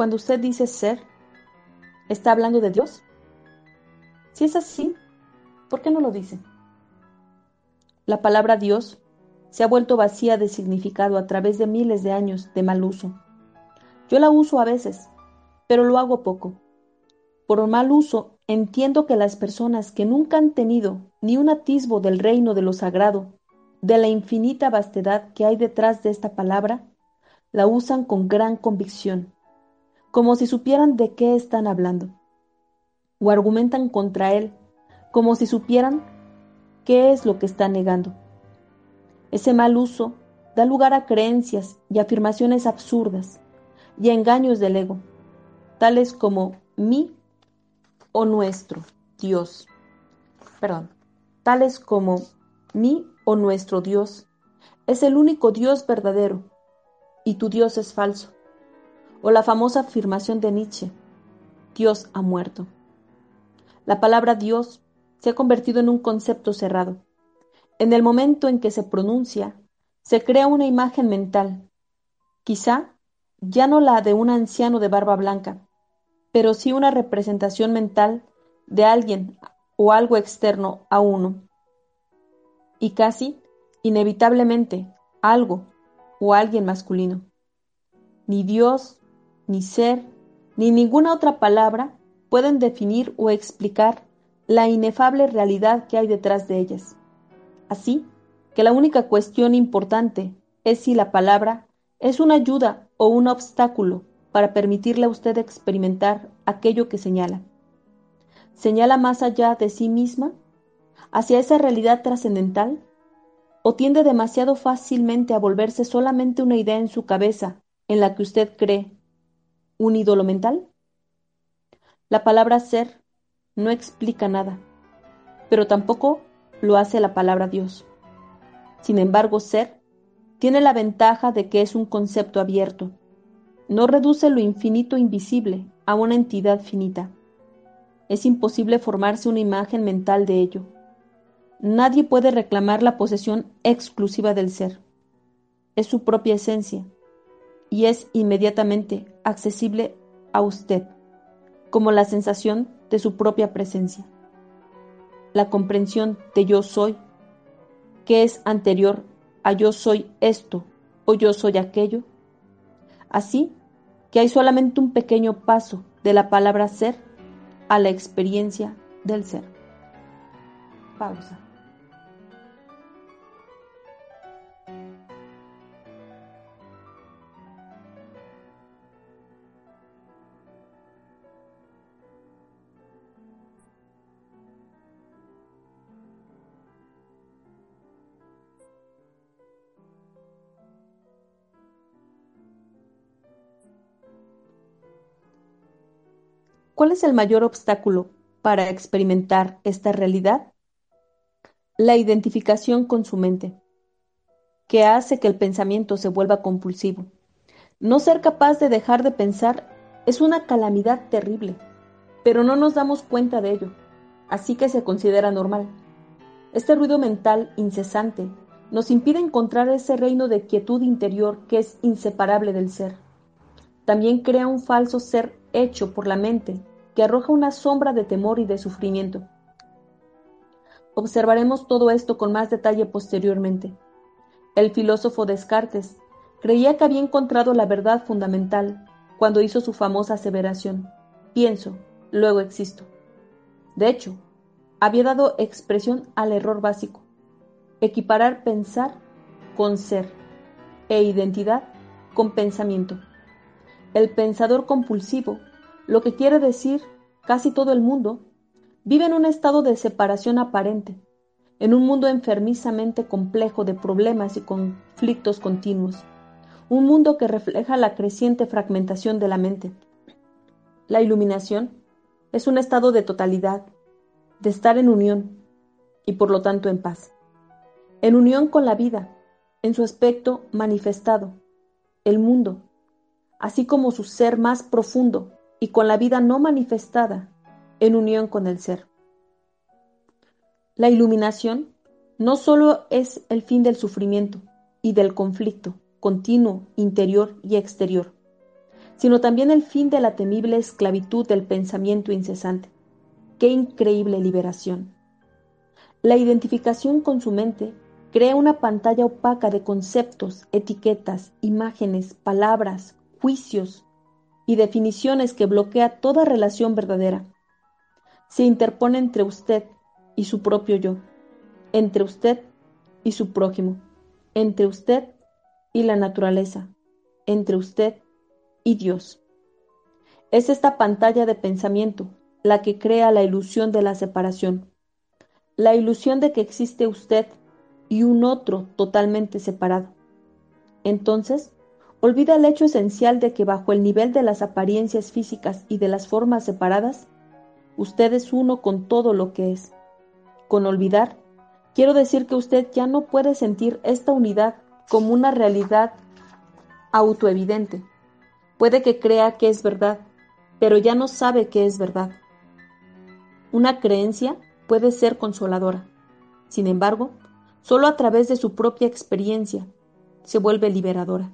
Cuando usted dice ser, ¿está hablando de Dios? Si es así, ¿por qué no lo dice? La palabra Dios se ha vuelto vacía de significado a través de miles de años de mal uso. Yo la uso a veces, pero lo hago poco. Por mal uso, entiendo que las personas que nunca han tenido ni un atisbo del reino de lo sagrado, de la infinita vastedad que hay detrás de esta palabra, la usan con gran convicción como si supieran de qué están hablando, o argumentan contra él, como si supieran qué es lo que está negando. Ese mal uso da lugar a creencias y afirmaciones absurdas y engaños del ego, tales como mi o nuestro Dios. Perdón, tales como mi o nuestro Dios es el único Dios verdadero y tu Dios es falso o la famosa afirmación de Nietzsche, Dios ha muerto. La palabra Dios se ha convertido en un concepto cerrado. En el momento en que se pronuncia, se crea una imagen mental, quizá ya no la de un anciano de barba blanca, pero sí una representación mental de alguien o algo externo a uno. Y casi, inevitablemente, algo o alguien masculino. Ni Dios ni ser, ni ninguna otra palabra pueden definir o explicar la inefable realidad que hay detrás de ellas. Así que la única cuestión importante es si la palabra es una ayuda o un obstáculo para permitirle a usted experimentar aquello que señala. ¿Señala más allá de sí misma? ¿Hacia esa realidad trascendental? ¿O tiende demasiado fácilmente a volverse solamente una idea en su cabeza en la que usted cree un ídolo mental? La palabra ser no explica nada, pero tampoco lo hace la palabra Dios. Sin embargo, ser tiene la ventaja de que es un concepto abierto. No reduce lo infinito invisible a una entidad finita. Es imposible formarse una imagen mental de ello. Nadie puede reclamar la posesión exclusiva del ser. Es su propia esencia y es inmediatamente accesible a usted como la sensación de su propia presencia. La comprensión de yo soy, que es anterior a yo soy esto o yo soy aquello. Así que hay solamente un pequeño paso de la palabra ser a la experiencia del ser. Pausa. ¿Cuál es el mayor obstáculo para experimentar esta realidad? La identificación con su mente, que hace que el pensamiento se vuelva compulsivo. No ser capaz de dejar de pensar es una calamidad terrible, pero no nos damos cuenta de ello, así que se considera normal. Este ruido mental incesante nos impide encontrar ese reino de quietud interior que es inseparable del ser. También crea un falso ser hecho por la mente que arroja una sombra de temor y de sufrimiento. Observaremos todo esto con más detalle posteriormente. El filósofo Descartes creía que había encontrado la verdad fundamental cuando hizo su famosa aseveración, pienso, luego existo. De hecho, había dado expresión al error básico, equiparar pensar con ser e identidad con pensamiento. El pensador compulsivo lo que quiere decir casi todo el mundo, vive en un estado de separación aparente, en un mundo enfermizamente complejo de problemas y conflictos continuos, un mundo que refleja la creciente fragmentación de la mente. La iluminación es un estado de totalidad, de estar en unión y por lo tanto en paz, en unión con la vida, en su aspecto manifestado, el mundo, así como su ser más profundo, y con la vida no manifestada en unión con el ser. La iluminación no solo es el fin del sufrimiento y del conflicto continuo interior y exterior, sino también el fin de la temible esclavitud del pensamiento incesante. ¡Qué increíble liberación! La identificación con su mente crea una pantalla opaca de conceptos, etiquetas, imágenes, palabras, juicios, y definiciones que bloquea toda relación verdadera. Se interpone entre usted y su propio yo, entre usted y su prójimo, entre usted y la naturaleza, entre usted y Dios. Es esta pantalla de pensamiento la que crea la ilusión de la separación, la ilusión de que existe usted y un otro totalmente separado. Entonces, olvida el hecho esencial de que bajo el nivel de las apariencias físicas y de las formas separadas, usted es uno con todo lo que es. Con olvidar, quiero decir que usted ya no puede sentir esta unidad como una realidad autoevidente. Puede que crea que es verdad, pero ya no sabe que es verdad. Una creencia puede ser consoladora. Sin embargo, solo a través de su propia experiencia se vuelve liberadora.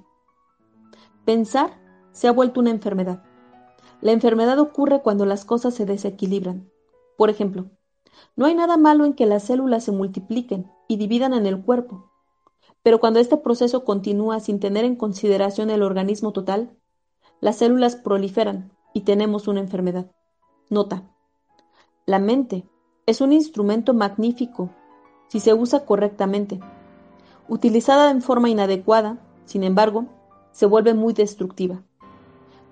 Pensar se ha vuelto una enfermedad. La enfermedad ocurre cuando las cosas se desequilibran. Por ejemplo, no hay nada malo en que las células se multipliquen y dividan en el cuerpo, pero cuando este proceso continúa sin tener en consideración el organismo total, las células proliferan y tenemos una enfermedad. Nota. La mente es un instrumento magnífico si se usa correctamente. Utilizada en forma inadecuada, sin embargo, se vuelve muy destructiva.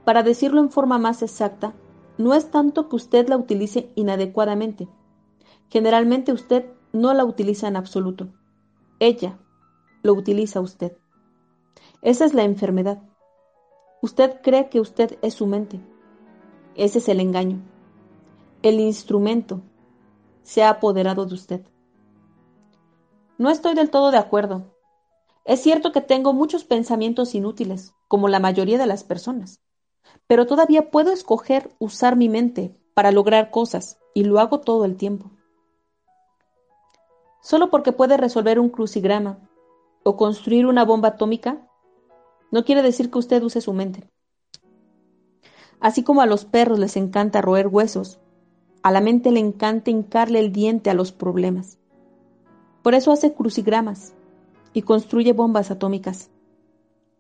Para decirlo en forma más exacta, no es tanto que usted la utilice inadecuadamente. Generalmente usted no la utiliza en absoluto. Ella, lo utiliza usted. Esa es la enfermedad. Usted cree que usted es su mente. Ese es el engaño. El instrumento se ha apoderado de usted. No estoy del todo de acuerdo. Es cierto que tengo muchos pensamientos inútiles, como la mayoría de las personas, pero todavía puedo escoger usar mi mente para lograr cosas, y lo hago todo el tiempo. Solo porque puede resolver un crucigrama o construir una bomba atómica, no quiere decir que usted use su mente. Así como a los perros les encanta roer huesos, a la mente le encanta hincarle el diente a los problemas. Por eso hace crucigramas y construye bombas atómicas.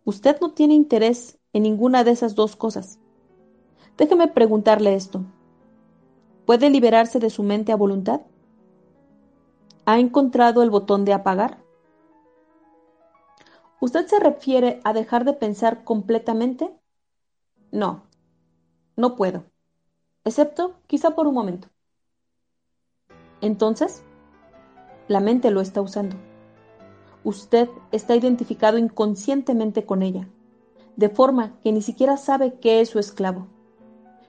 Usted no tiene interés en ninguna de esas dos cosas. Déjeme preguntarle esto. ¿Puede liberarse de su mente a voluntad? ¿Ha encontrado el botón de apagar? ¿Usted se refiere a dejar de pensar completamente? No, no puedo, excepto quizá por un momento. Entonces, la mente lo está usando. Usted está identificado inconscientemente con ella, de forma que ni siquiera sabe que es su esclavo.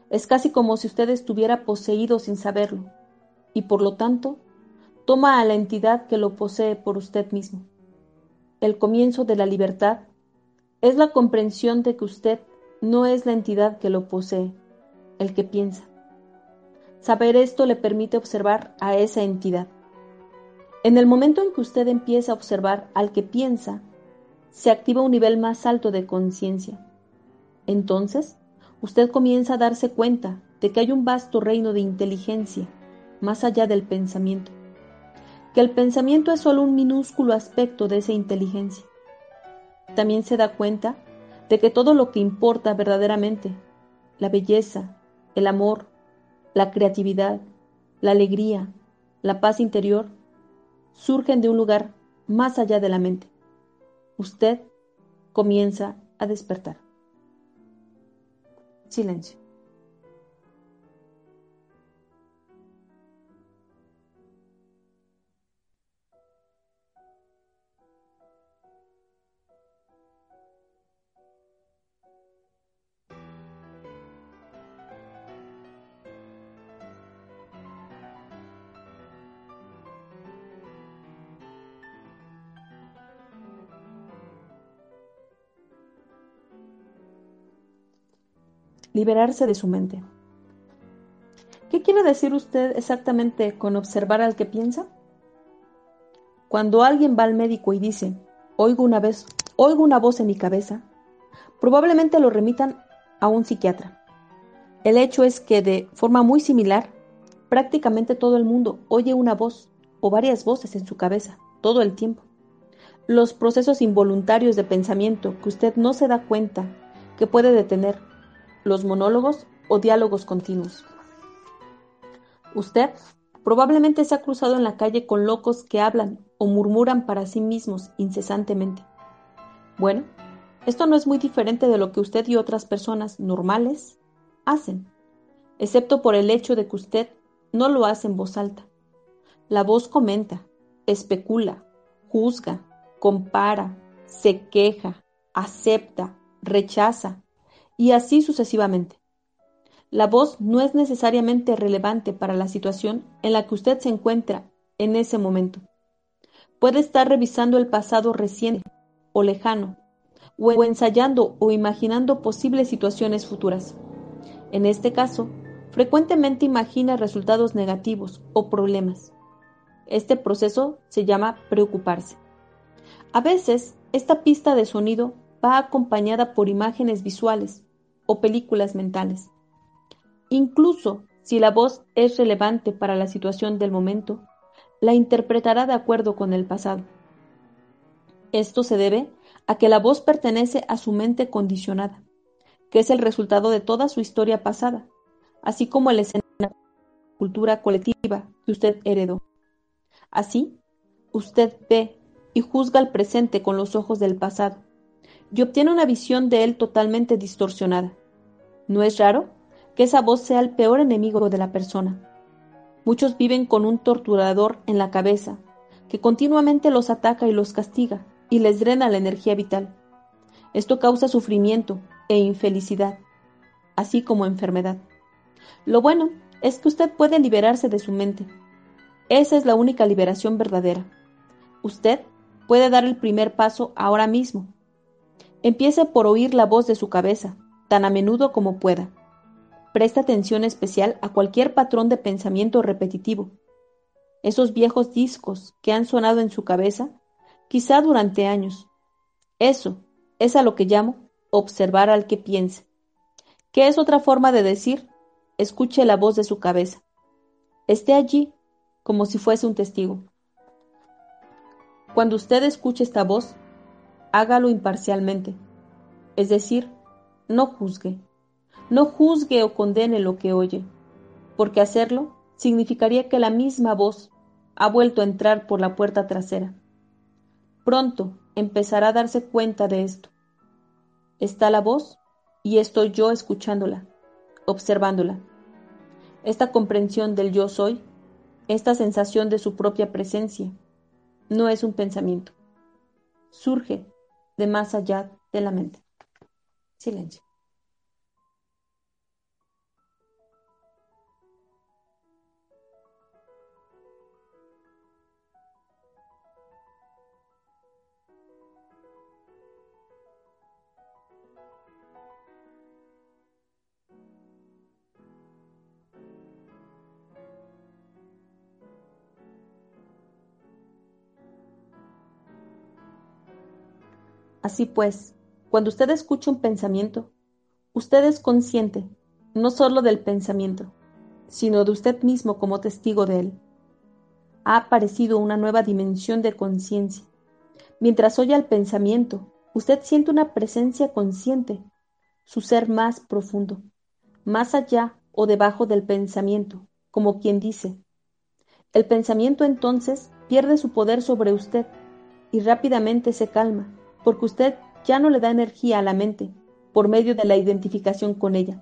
Es casi como si usted estuviera poseído sin saberlo, y por lo tanto, toma a la entidad que lo posee por usted mismo. El comienzo de la libertad es la comprensión de que usted no es la entidad que lo posee, el que piensa. Saber esto le permite observar a esa entidad. En el momento en que usted empieza a observar al que piensa, se activa un nivel más alto de conciencia. Entonces, usted comienza a darse cuenta de que hay un vasto reino de inteligencia más allá del pensamiento, que el pensamiento es solo un minúsculo aspecto de esa inteligencia. También se da cuenta de que todo lo que importa verdaderamente, la belleza, el amor, la creatividad, la alegría, la paz interior, surgen de un lugar más allá de la mente. Usted comienza a despertar. Silencio. Liberarse de su mente. ¿Qué quiere decir usted exactamente con observar al que piensa? Cuando alguien va al médico y dice, oigo una vez, oigo una voz en mi cabeza, probablemente lo remitan a un psiquiatra. El hecho es que de forma muy similar, prácticamente todo el mundo oye una voz o varias voces en su cabeza todo el tiempo. Los procesos involuntarios de pensamiento que usted no se da cuenta que puede detener los monólogos o diálogos continuos. Usted probablemente se ha cruzado en la calle con locos que hablan o murmuran para sí mismos incesantemente. Bueno, esto no es muy diferente de lo que usted y otras personas normales hacen, excepto por el hecho de que usted no lo hace en voz alta. La voz comenta, especula, juzga, compara, se queja, acepta, rechaza, y así sucesivamente. La voz no es necesariamente relevante para la situación en la que usted se encuentra en ese momento. Puede estar revisando el pasado reciente o lejano, o ensayando o imaginando posibles situaciones futuras. En este caso, frecuentemente imagina resultados negativos o problemas. Este proceso se llama preocuparse. A veces, esta pista de sonido va acompañada por imágenes visuales o películas mentales. Incluso si la voz es relevante para la situación del momento, la interpretará de acuerdo con el pasado. Esto se debe a que la voz pertenece a su mente condicionada, que es el resultado de toda su historia pasada, así como el escenario de la cultura colectiva que usted heredó. Así, usted ve y juzga el presente con los ojos del pasado, y obtiene una visión de él totalmente distorsionada. No es raro que esa voz sea el peor enemigo de la persona. Muchos viven con un torturador en la cabeza, que continuamente los ataca y los castiga, y les drena la energía vital. Esto causa sufrimiento e infelicidad, así como enfermedad. Lo bueno es que usted puede liberarse de su mente. Esa es la única liberación verdadera. Usted puede dar el primer paso ahora mismo. Empiece por oír la voz de su cabeza, tan a menudo como pueda. Presta atención especial a cualquier patrón de pensamiento repetitivo. Esos viejos discos que han sonado en su cabeza, quizá durante años. Eso es a lo que llamo observar al que piense. ¿Qué es otra forma de decir? Escuche la voz de su cabeza. Esté allí como si fuese un testigo. Cuando usted escuche esta voz, hágalo imparcialmente, es decir, no juzgue. No juzgue o condene lo que oye, porque hacerlo significaría que la misma voz ha vuelto a entrar por la puerta trasera. Pronto empezará a darse cuenta de esto. Está la voz y estoy yo escuchándola, observándola. Esta comprensión del yo soy, esta sensación de su propia presencia, no es un pensamiento. Surge de más allá de la mente. Silencio. Así pues, cuando usted escucha un pensamiento, usted es consciente no solo del pensamiento, sino de usted mismo como testigo de él. Ha aparecido una nueva dimensión de conciencia. Mientras oye el pensamiento, usted siente una presencia consciente, su ser más profundo, más allá o debajo del pensamiento, como quien dice. El pensamiento entonces pierde su poder sobre usted y rápidamente se calma porque usted ya no le da energía a la mente por medio de la identificación con ella.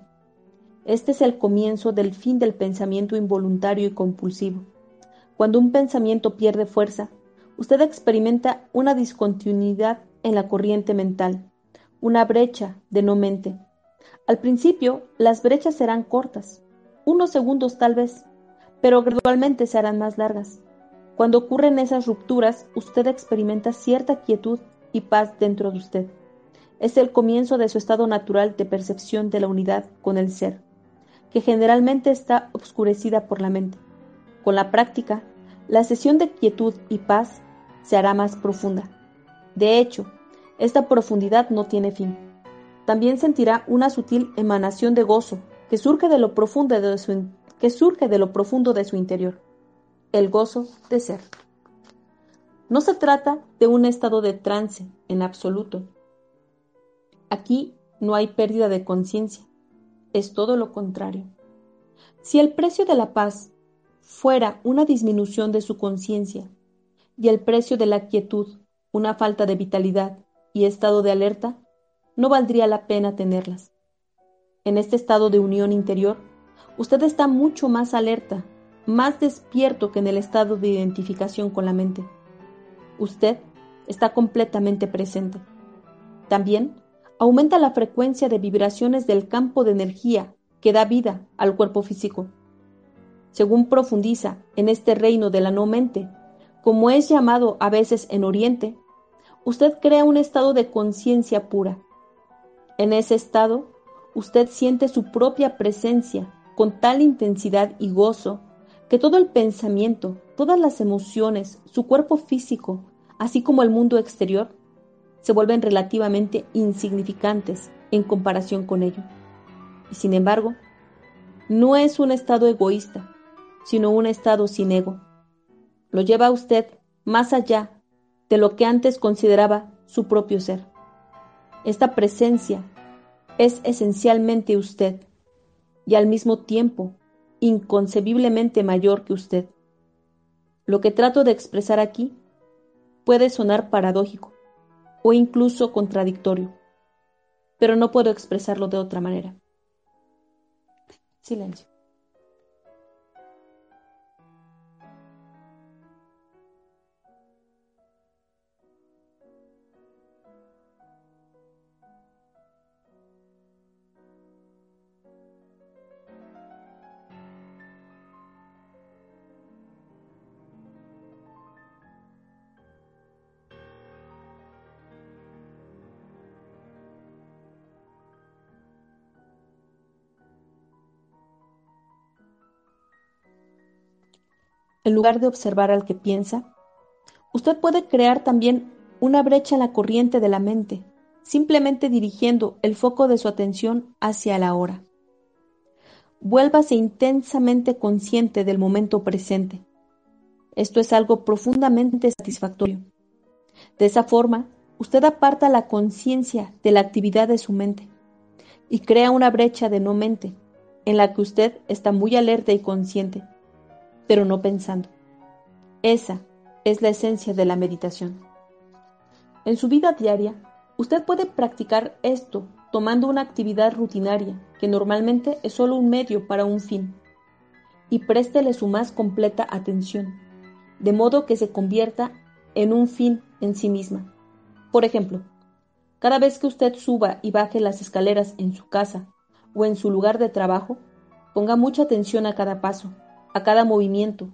Este es el comienzo del fin del pensamiento involuntario y compulsivo. Cuando un pensamiento pierde fuerza, usted experimenta una discontinuidad en la corriente mental, una brecha de no mente. Al principio, las brechas serán cortas, unos segundos tal vez, pero gradualmente se harán más largas. Cuando ocurren esas rupturas, usted experimenta cierta quietud y paz dentro de usted. Es el comienzo de su estado natural de percepción de la unidad con el ser, que generalmente está obscurecida por la mente. Con la práctica, la sesión de quietud y paz se hará más profunda. De hecho, esta profundidad no tiene fin. También sentirá una sutil emanación de gozo que surge de lo profundo de su, que surge de lo profundo de su interior, el gozo de ser. No se trata de un estado de trance en absoluto. Aquí no hay pérdida de conciencia, es todo lo contrario. Si el precio de la paz fuera una disminución de su conciencia y el precio de la quietud una falta de vitalidad y estado de alerta, no valdría la pena tenerlas. En este estado de unión interior, usted está mucho más alerta, más despierto que en el estado de identificación con la mente usted está completamente presente. También aumenta la frecuencia de vibraciones del campo de energía que da vida al cuerpo físico. Según profundiza en este reino de la no mente, como es llamado a veces en Oriente, usted crea un estado de conciencia pura. En ese estado, usted siente su propia presencia con tal intensidad y gozo que todo el pensamiento, todas las emociones, su cuerpo físico, así como el mundo exterior, se vuelven relativamente insignificantes en comparación con ello. Y sin embargo, no es un estado egoísta, sino un estado sin ego. Lo lleva a usted más allá de lo que antes consideraba su propio ser. Esta presencia es esencialmente usted y al mismo tiempo inconcebiblemente mayor que usted. Lo que trato de expresar aquí puede sonar paradójico o incluso contradictorio, pero no puedo expresarlo de otra manera. Silencio. En lugar de observar al que piensa, usted puede crear también una brecha en la corriente de la mente, simplemente dirigiendo el foco de su atención hacia la hora. Vuélvase intensamente consciente del momento presente. Esto es algo profundamente satisfactorio. De esa forma, usted aparta la conciencia de la actividad de su mente y crea una brecha de no mente, en la que usted está muy alerta y consciente, pero no pensando. Esa es la esencia de la meditación. En su vida diaria, usted puede practicar esto tomando una actividad rutinaria, que normalmente es solo un medio para un fin, y préstele su más completa atención, de modo que se convierta en un fin en sí misma. Por ejemplo, cada vez que usted suba y baje las escaleras en su casa o en su lugar de trabajo, ponga mucha atención a cada paso, a cada movimiento,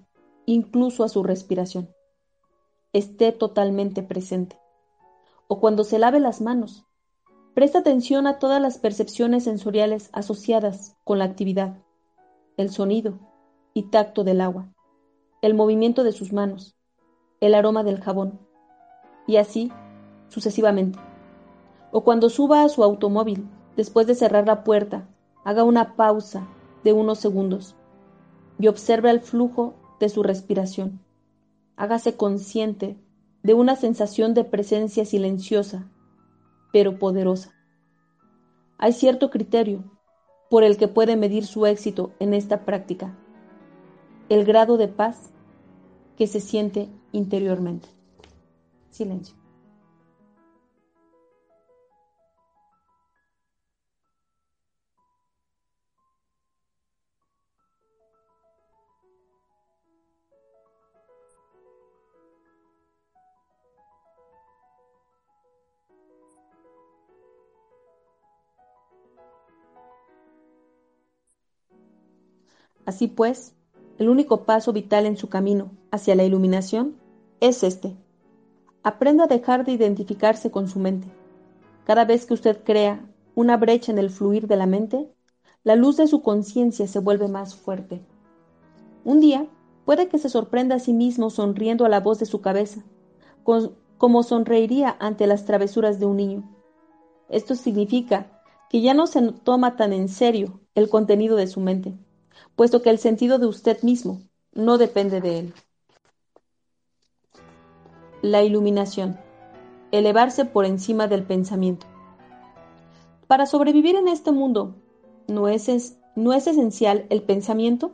incluso a su respiración. Esté totalmente presente. O cuando se lave las manos, presta atención a todas las percepciones sensoriales asociadas con la actividad, el sonido y tacto del agua, el movimiento de sus manos, el aroma del jabón, y así sucesivamente. O cuando suba a su automóvil, después de cerrar la puerta, haga una pausa de unos segundos y observe el flujo de su respiración. Hágase consciente de una sensación de presencia silenciosa, pero poderosa. Hay cierto criterio por el que puede medir su éxito en esta práctica, el grado de paz que se siente interiormente. Silencio. Así pues, el único paso vital en su camino hacia la iluminación es este. Aprenda a dejar de identificarse con su mente. Cada vez que usted crea una brecha en el fluir de la mente, la luz de su conciencia se vuelve más fuerte. Un día puede que se sorprenda a sí mismo sonriendo a la voz de su cabeza, como sonreiría ante las travesuras de un niño. Esto significa que ya no se toma tan en serio el contenido de su mente puesto que el sentido de usted mismo no depende de él. La iluminación. Elevarse por encima del pensamiento. Para sobrevivir en este mundo, ¿no es, ¿no es esencial el pensamiento?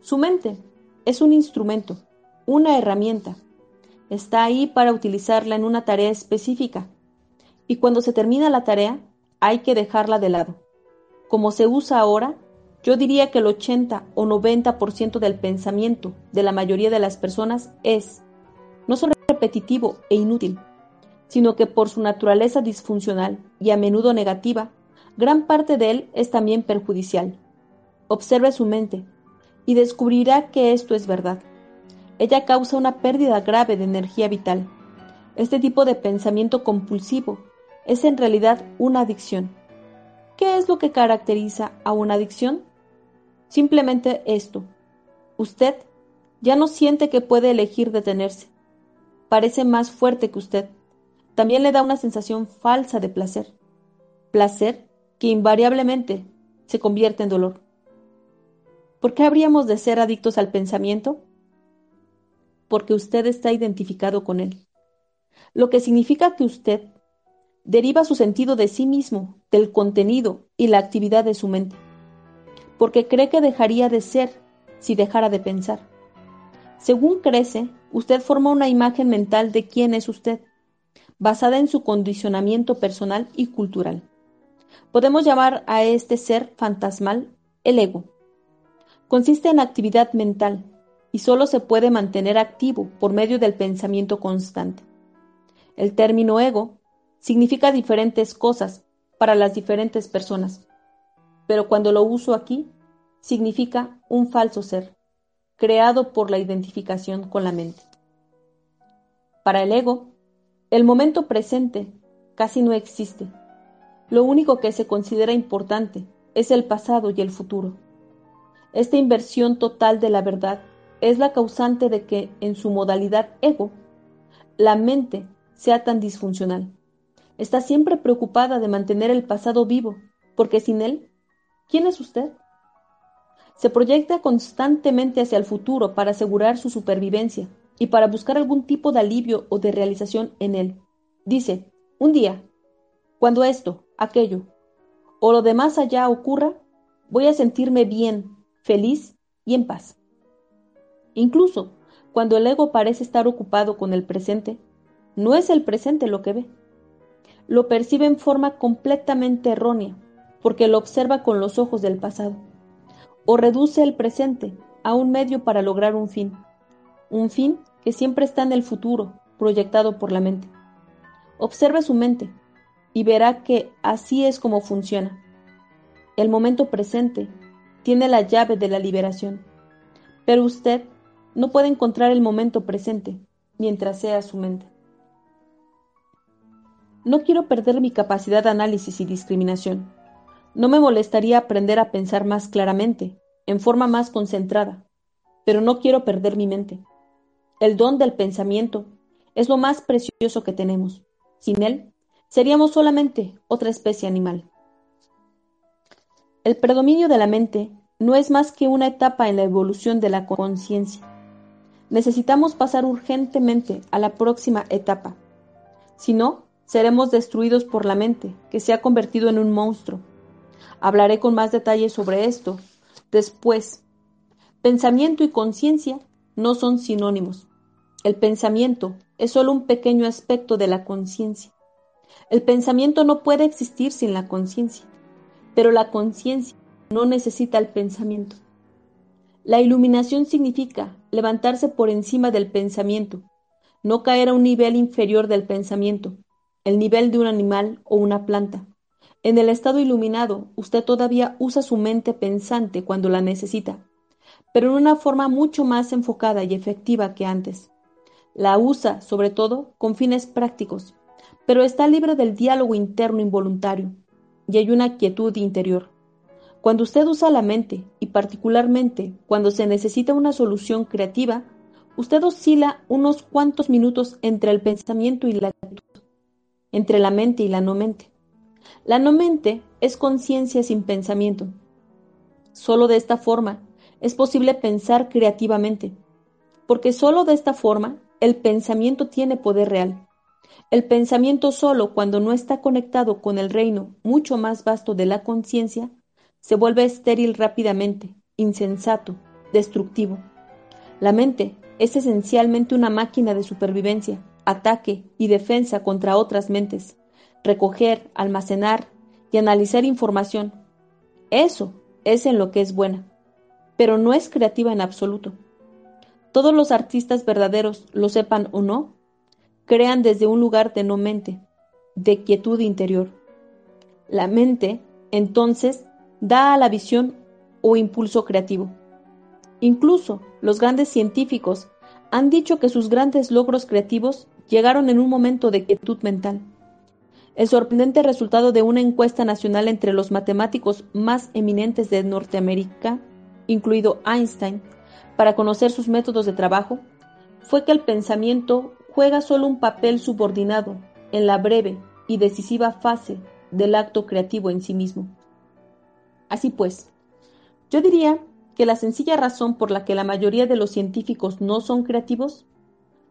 Su mente es un instrumento, una herramienta. Está ahí para utilizarla en una tarea específica. Y cuando se termina la tarea, hay que dejarla de lado. Como se usa ahora, yo diría que el 80 o 90% del pensamiento de la mayoría de las personas es no solo repetitivo e inútil, sino que por su naturaleza disfuncional y a menudo negativa, gran parte de él es también perjudicial. Observe su mente y descubrirá que esto es verdad. Ella causa una pérdida grave de energía vital. Este tipo de pensamiento compulsivo es en realidad una adicción. ¿Qué es lo que caracteriza a una adicción? Simplemente esto. Usted ya no siente que puede elegir detenerse. Parece más fuerte que usted. También le da una sensación falsa de placer. Placer que invariablemente se convierte en dolor. ¿Por qué habríamos de ser adictos al pensamiento? Porque usted está identificado con él. Lo que significa que usted deriva su sentido de sí mismo, del contenido y la actividad de su mente porque cree que dejaría de ser si dejara de pensar. Según crece, usted forma una imagen mental de quién es usted, basada en su condicionamiento personal y cultural. Podemos llamar a este ser fantasmal el ego. Consiste en actividad mental y solo se puede mantener activo por medio del pensamiento constante. El término ego significa diferentes cosas para las diferentes personas pero cuando lo uso aquí, significa un falso ser, creado por la identificación con la mente. Para el ego, el momento presente casi no existe. Lo único que se considera importante es el pasado y el futuro. Esta inversión total de la verdad es la causante de que en su modalidad ego, la mente sea tan disfuncional. Está siempre preocupada de mantener el pasado vivo, porque sin él, ¿quién es usted? Se proyecta constantemente hacia el futuro para asegurar su supervivencia y para buscar algún tipo de alivio o de realización en él. Dice, un día, cuando esto, aquello, o lo demás allá ocurra, voy a sentirme bien, feliz y en paz. Incluso cuando el ego parece estar ocupado con el presente, no es el presente lo que ve. Lo percibe en forma completamente errónea, porque lo observa con los ojos del pasado. O reduce el presente a un medio para lograr un fin. Un fin que siempre está en el futuro, proyectado por la mente. Observe su mente y verá que así es como funciona. El momento presente tiene la llave de la liberación, pero usted no puede encontrar el momento presente mientras sea su mente. No quiero perder mi capacidad de análisis y discriminación. No me molestaría aprender a pensar más claramente, en forma más concentrada, pero no quiero perder mi mente. El don del pensamiento es lo más precioso que tenemos. Sin él, seríamos solamente otra especie animal. El predominio de la mente no es más que una etapa en la evolución de la conciencia. Necesitamos pasar urgentemente a la próxima etapa. Si no, seremos destruidos por la mente, que se ha convertido en un monstruo. Hablaré con más detalle sobre esto después. Pensamiento y conciencia no son sinónimos. El pensamiento es solo un pequeño aspecto de la conciencia. El pensamiento no puede existir sin la conciencia, pero la conciencia no necesita el pensamiento. La iluminación significa levantarse por encima del pensamiento, no caer a un nivel inferior del pensamiento, el nivel de un animal o una planta. En el estado iluminado, usted todavía usa su mente pensante cuando la necesita, pero en una forma mucho más enfocada y efectiva que antes. La usa, sobre todo, con fines prácticos, pero está libre del diálogo interno involuntario, y hay una quietud interior. Cuando usted usa la mente, y particularmente cuando se necesita una solución creativa, usted oscila unos cuantos minutos entre el pensamiento y la actitud entre la mente y la no mente. La no mente es conciencia sin pensamiento. Solo de esta forma es posible pensar creativamente, porque solo de esta forma el pensamiento tiene poder real. El pensamiento solo, cuando no está conectado con el reino mucho más vasto de la conciencia, se vuelve estéril rápidamente, insensato, destructivo. La mente es esencialmente una máquina de supervivencia, ataque y defensa contra otras mentes, recoger, almacenar y analizar información. Eso es en lo que es buena, pero no es creativa en absoluto. Todos los artistas verdaderos, lo sepan o no, crean desde un lugar de no mente, de quietud interior. La mente, entonces, da a la visión o impulso creativo. Incluso los grandes científicos han dicho que sus grandes logros creativos llegaron en un momento de quietud mental. El sorprendente resultado de una encuesta nacional entre los matemáticos más eminentes de Norteamérica, incluido Einstein, para conocer sus métodos de trabajo, fue que el pensamiento juega solo un papel subordinado en la breve y decisiva fase del acto creativo en sí mismo. Así pues, yo diría que la sencilla razón por la que la mayoría de los científicos no son creativos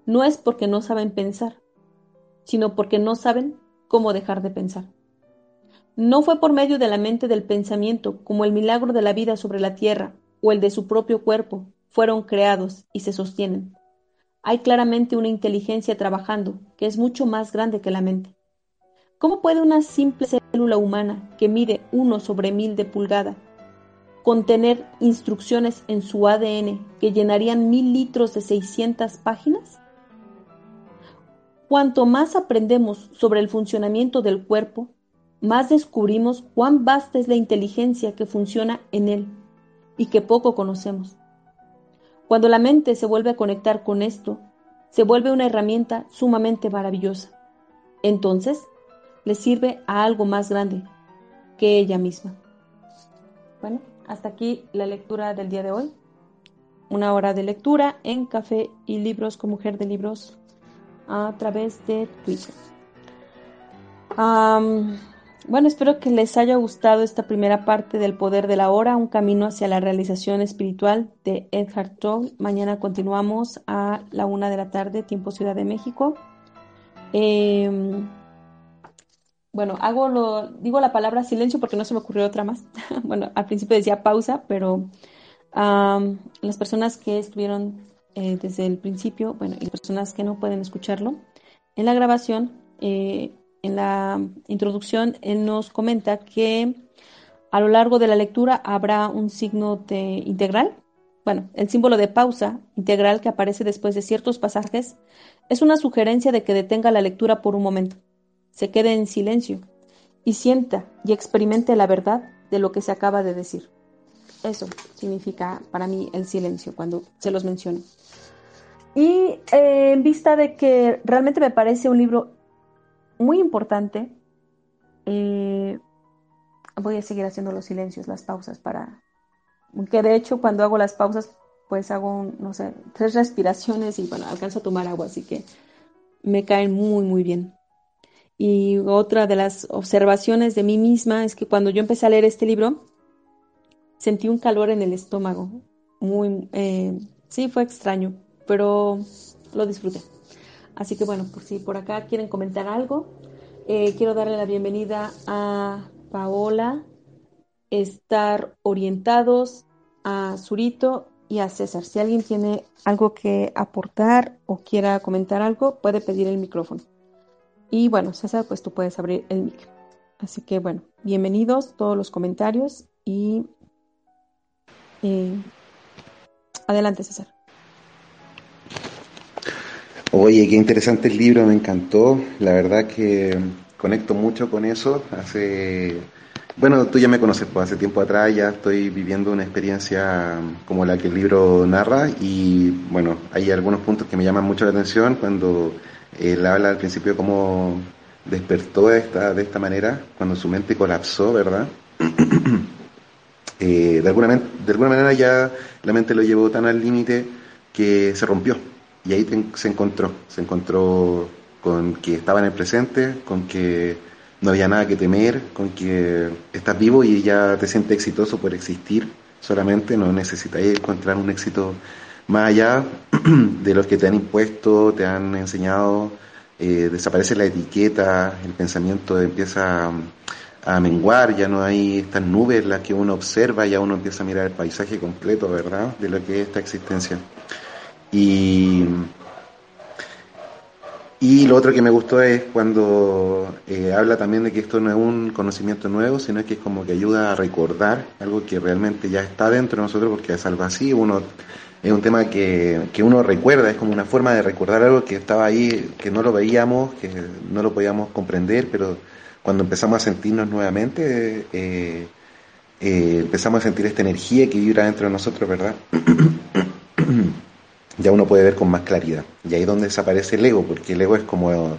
no es porque no saben pensar, sino porque no saben cómo dejar de pensar. No fue por medio de la mente del pensamiento como el milagro de la vida sobre la tierra o el de su propio cuerpo fueron creados y se sostienen. Hay claramente una inteligencia trabajando que es mucho más grande que la mente. ¿Cómo puede una simple célula humana que mide uno sobre mil de pulgada contener instrucciones en su ADN que llenarían mil litros de 600 páginas? Cuanto más aprendemos sobre el funcionamiento del cuerpo, más descubrimos cuán vasta es la inteligencia que funciona en él y que poco conocemos. Cuando la mente se vuelve a conectar con esto, se vuelve una herramienta sumamente maravillosa. Entonces, le sirve a algo más grande que ella misma. Bueno, hasta aquí la lectura del día de hoy. Una hora de lectura en Café y Libros con Mujer de Libros a través de Twitter. bueno, espero que les haya gustado esta primera parte del Poder de la Hora, un camino hacia la realización espiritual de Edhard Toll. Mañana continuamos a la una de la tarde, tiempo Ciudad de México. Em, bueno, hago lo, digo la palabra silencio porque no se me ocurrió otra más. <laughs> bueno, al principio decía pausa, pero las personas que estuvieron eh, desde el principio, bueno, y las personas que no pueden escucharlo, en la grabación, eh, en la introducción, él nos comenta que a lo largo de la lectura habrá un signo de integral. Bueno, el símbolo de pausa integral que aparece después de ciertos pasajes es una sugerencia de que detenga la lectura por un momento se quede en silencio y sienta y experimente la verdad de lo que se acaba de decir. Eso significa para mí el silencio cuando se los menciono. Y eh, en vista de que realmente me parece un libro muy importante, eh, voy a seguir haciendo los silencios, las pausas para... Que de hecho cuando hago las pausas, pues hago, no sé, tres respiraciones y bueno, alcanzo a tomar agua, así que me caen muy, muy bien. Y otra de las observaciones de mí misma es que cuando yo empecé a leer este libro, sentí un calor en el estómago. Muy, eh, sí, fue extraño, pero lo disfruté. Así que bueno, por si por acá quieren comentar algo, eh, quiero darle la bienvenida a Paola, estar orientados, a Zurito y a César. Si alguien tiene algo que aportar o quiera comentar algo, puede pedir el micrófono. Y bueno, César, pues tú puedes abrir el mic. Así que bueno, bienvenidos todos los comentarios y eh, adelante César. Oye, qué interesante el libro, me encantó. La verdad que conecto mucho con eso. Hace, bueno, tú ya me conoces, pues hace tiempo atrás ya estoy viviendo una experiencia como la que el libro narra y bueno, hay algunos puntos que me llaman mucho la atención cuando él habla al principio cómo despertó de esta, de esta manera, cuando su mente colapsó, ¿verdad? <clears throat> Eh, de, alguna, de alguna manera ya la mente lo llevó tan al límite que se rompió. Y ahí se encontró, se encontró con que estaba en el presente, con que no había nada que temer, con que estás vivo y ya te sientes exitoso por existir solamente, no necesitas encontrar un éxito más allá <clears throat> de los que te han impuesto, te han enseñado, eh, desaparece la etiqueta, el pensamiento empieza a, menguar, ya no hay estas nubes las que uno observa, ya uno empieza a mirar el paisaje completo, ¿verdad?, de lo que es esta existencia. Y, y lo otro que me gustó es cuando eh, habla también de que esto no es un conocimiento nuevo, sino que es como que ayuda a recordar algo que realmente ya está dentro de nosotros, porque es algo así, uno es un tema que, que, uno recuerda, es como una forma de recordar algo que estaba ahí, que no lo veíamos, que no lo podíamos comprender, pero cuando empezamos a sentirnos nuevamente, eh, eh, empezamos a sentir esta energía que vibra dentro de nosotros, ¿verdad? <clears throat> ya uno puede ver con más claridad. Y ahí es donde desaparece el ego, porque el ego es como,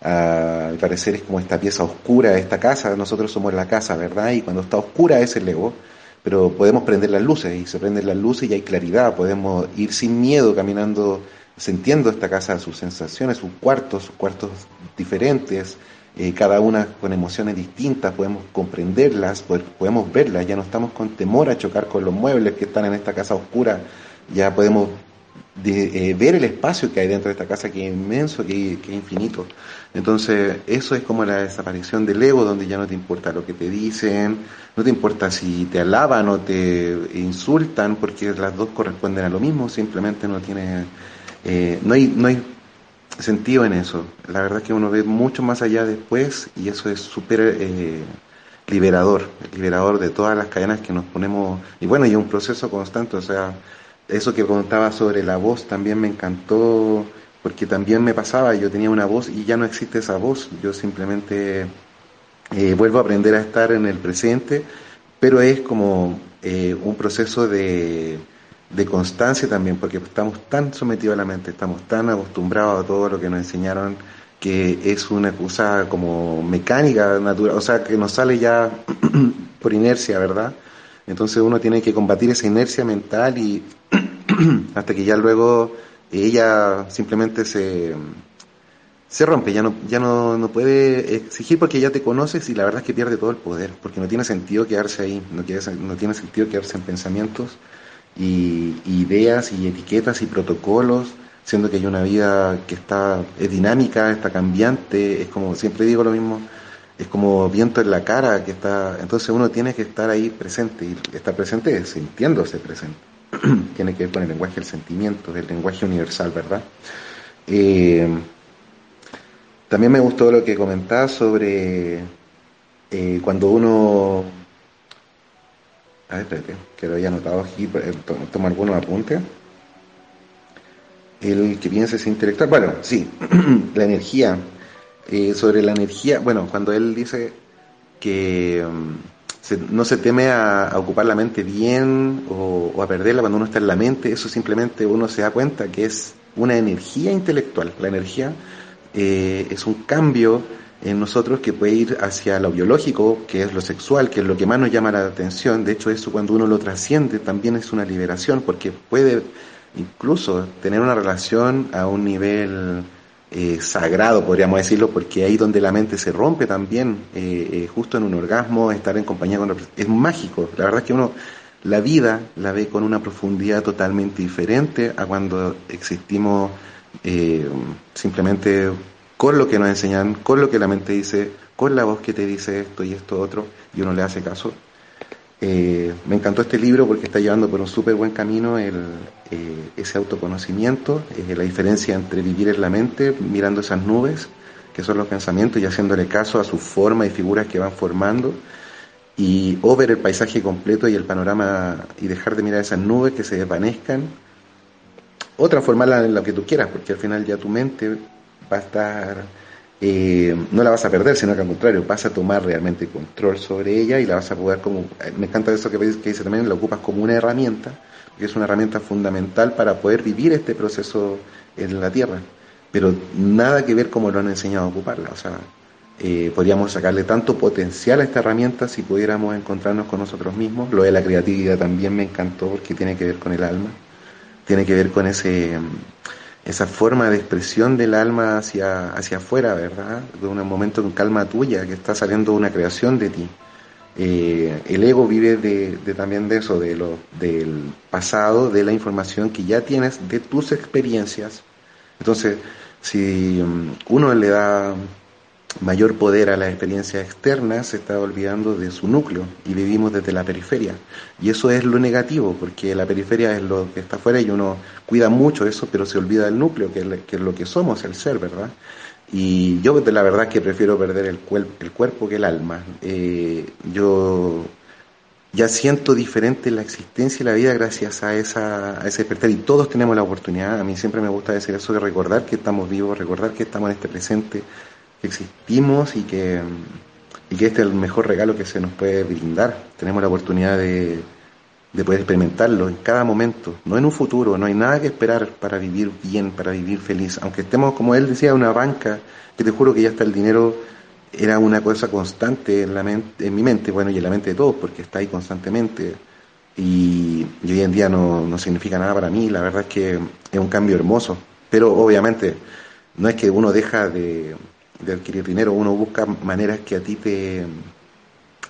al parecer es como esta pieza oscura de esta casa, nosotros somos la casa, ¿verdad? Y cuando está oscura es el ego pero podemos prender las luces y se prenden las luces y hay claridad, podemos ir sin miedo caminando, sintiendo esta casa, sus sensaciones, sus cuartos, sus cuartos diferentes, eh, cada una con emociones distintas, podemos comprenderlas, podemos verlas, ya no estamos con temor a chocar con los muebles que están en esta casa oscura, ya podemos de, eh, ver el espacio que hay dentro de esta casa que es inmenso, que, es infinito. Entonces, eso es como la desaparición del ego, donde ya no te importa lo que te dicen, no te importa si te alaban o te insultan, porque las dos corresponden a lo mismo, simplemente no tiene, eh, no hay, no hay sentido en eso. La verdad es que uno ve mucho más allá después y eso es súper eh, liberador, liberador de todas las cadenas que nos ponemos, y bueno, y un proceso constante, o sea, eso que contaba sobre la voz también me encantó porque también me pasaba, yo tenía una voz y ya no existe esa voz, yo simplemente eh, vuelvo a aprender a estar en el presente, pero es como eh, un proceso de, de, constancia también, porque estamos tan sometidos a la mente, estamos tan acostumbrados a todo lo que nos enseñaron, que es una cosa como mecánica, natural, o sea, que nos sale ya <clears throat> por inercia, ¿verdad? Entonces uno tiene que combatir esa inercia mental y <clears throat> hasta que ya luego ella simplemente se, se rompe, ya no, ya no, no, puede exigir porque ya te conoces y la verdad es que pierde todo el poder, porque no tiene sentido quedarse ahí, no, no tiene sentido quedarse en pensamientos y, ideas y etiquetas y protocolos, siendo que hay una vida que está, es dinámica, está cambiante, es como, siempre digo lo mismo, es como viento en la cara que está, entonces uno tiene que estar ahí presente y estar presente es sintiéndose presente. <clears throat> tiene que ver con el lenguaje del sentimiento, el lenguaje universal, ¿verdad? Eh, también me gustó lo que comentaba sobre eh, cuando uno... A ver, espérate, que lo había anotado aquí, toma algunos apuntes. El que piensa es intelectual. Bueno, sí, <clears throat> la energía. Eh, sobre la energía, bueno, cuando él dice que mm, no se teme a, ocupar la mente bien o, o, a perderla cuando uno está en la mente, eso simplemente uno se da cuenta que es una energía intelectual. La energía eh, es un cambio en nosotros que puede ir hacia lo biológico, que es lo sexual, que es lo que más nos llama la atención. De hecho, eso cuando uno lo trasciende también es una liberación, porque puede incluso tener una relación a un nivel eh, sagrado, podríamos decirlo, porque ahí donde la mente se rompe también, eh, justo en un orgasmo, estar en compañía con es mágico. La verdad es que uno la vida la ve con una profundidad totalmente diferente a cuando existimos eh, simplemente con lo que nos enseñan, con lo que la mente dice, con la voz que te dice esto y esto otro, y uno le hace caso. Eh, me encantó este libro porque está llevando por un súper buen camino eh, ese autoconocimiento, la diferencia entre vivir en la mente, mirando esas nubes, que son los pensamientos, y haciéndole caso a su forma y figuras que van formando, y o ver el paisaje completo y el panorama y dejar de mirar esas nubes que se desvanezcan o transformarla en lo que tú quieras, porque al final ya tu mente va a estar, eh, no la vas a perder, sino que al contrario, vas a tomar realmente control sobre ella y la vas a poder como, eh, me encanta eso que, que dice también, la ocupas como una herramienta, que es una herramienta fundamental para poder vivir este proceso en la Tierra, pero nada que ver como lo han enseñado a ocuparla, o sea, eh, podríamos sacarle tanto potencial a esta herramienta si pudiéramos encontrarnos con nosotros mismos. Lo de la creatividad también me encantó porque tiene que ver con el alma tiene que ver con ese esa forma de expresión del alma hacia, hacia afuera, ¿verdad? De un momento de calma tuya, que está saliendo una creación de ti. Eh, el ego vive de, también de eso, de lo, del pasado, de la información que ya tienes, de tus experiencias. Entonces, si mm, uno le da mayor poder a la experiencia externa, se está olvidando de su núcleo y vivimos desde la periferia. Y eso es lo negativo, porque la periferia es lo que está afuera y uno cuida mucho eso, pero se olvida del núcleo, que es, lo que somos, el ser, ¿verdad? Y yo de la verdad que prefiero perder el, el cuerpo que el alma. Eh, yo ya siento diferente la existencia y la vida gracias a, esa, a ese despertar y todos tenemos la oportunidad, a mí siempre me gusta decir eso de recordar que estamos vivos, recordar que estamos en este presente, que existimos y que, y que este es el mejor regalo que se nos puede brindar. Tenemos la oportunidad de, de poder experimentarlo en cada momento, no en un futuro, no hay nada que esperar para vivir bien, para vivir feliz. Aunque estemos, como él decía, en una banca, que te juro que ya está el dinero, era una cosa constante en, la mente, en mi mente, bueno, y en la mente de todos, porque está ahí constantemente. Y, y hoy en día no, no significa nada para mí, la verdad es que es un cambio hermoso. Pero obviamente no es que uno deja de, de adquirir dinero, uno busca maneras que a ti te,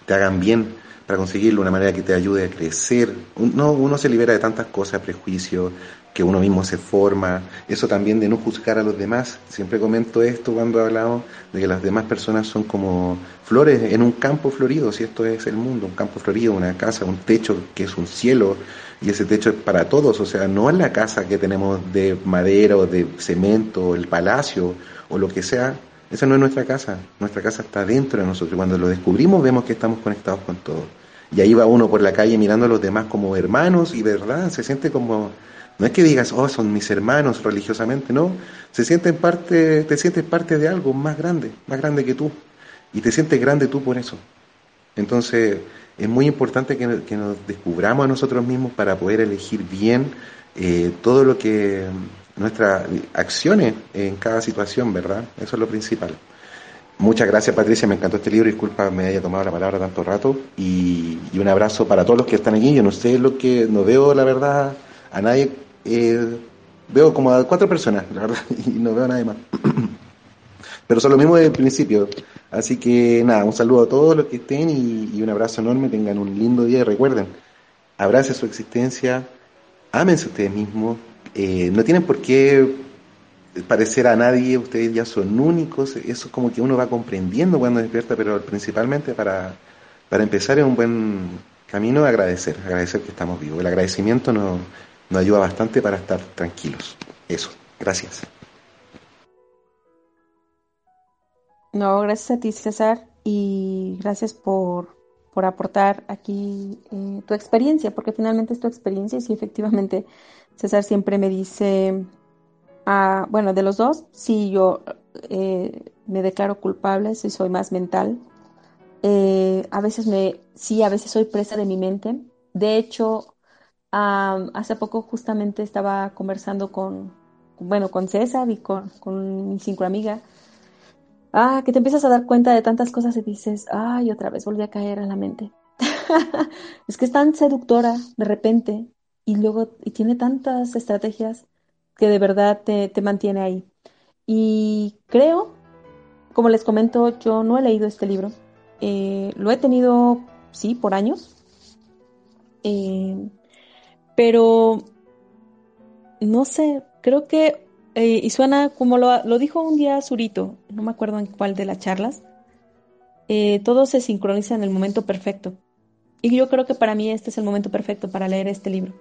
te hagan bien para conseguirlo, una manera que te ayude a crecer. Uno, uno se libera de tantas cosas, prejuicios, que uno mismo se forma, eso también de no juzgar a los demás. Siempre comento esto cuando hablamos de que las demás personas son como flores en un campo florido, si esto es el mundo, un campo florido, una casa, un techo que es un cielo, y ese techo es para todos, o sea, no es la casa que tenemos de madera o de cemento, o el palacio o lo que sea, esa no es nuestra casa, nuestra casa está dentro de nosotros. Cuando lo descubrimos vemos que estamos conectados con todo. Y ahí va uno por la calle mirando a los demás como hermanos y verdad se siente como, no es que digas, oh, son mis hermanos religiosamente, no, se sienten parte, te sientes parte de algo más grande, más grande que tú. Y te sientes grande tú por eso. Entonces, es muy importante que, nos descubramos a nosotros mismos para poder elegir bien eh, todo lo que nuestras acciones en cada situación, ¿verdad? Eso es lo principal. Muchas gracias Patricia, me encantó este libro, disculpa me haya tomado la palabra tanto rato y, un abrazo para todos los que están aquí, yo no sé lo que, no veo la verdad a nadie, eh, veo como a cuatro personas, la verdad, <laughs> y no veo a nadie más. <clears throat> Pero son lo mismo desde el principio, así que nada, un saludo a todos los que estén y, un abrazo enorme, tengan un lindo día y recuerden, abrace su existencia, ámense ustedes mismos, eh, no tienen por qué parecer a nadie, ustedes ya son únicos, eso es como que uno va comprendiendo cuando despierta, pero principalmente para, para empezar en un buen camino agradecer, agradecer que estamos vivos. El agradecimiento nos, nos ayuda bastante para estar tranquilos. Eso, gracias. No, gracias a ti César y gracias por, por aportar aquí eh, tu experiencia, porque finalmente es tu experiencia y sí, efectivamente César siempre me dice bueno, de los dos, sí, yo eh, me declaro culpable, si soy más mental. Eh, a veces me, sí, a veces soy presa de mi mente. De hecho, hace poco justamente estaba conversando con, bueno, con César y con, con mi cinco amiga. Ah, que te empiezas a dar cuenta de tantas cosas y dices, ay, otra vez volví a caer a la mente. <laughs> es que es tan seductora de repente y luego y tiene tantas estrategias que de verdad te, mantiene ahí. Y creo, como les comento, yo no he leído este libro. Eh, lo he tenido, sí, por años. Eh, pero, no sé, creo que, eh, y suena como lo, lo, dijo un día Zurito, no me acuerdo en cuál de las charlas, todo se sincroniza en el momento perfecto. Y yo creo que para mí este es el momento perfecto para leer este libro.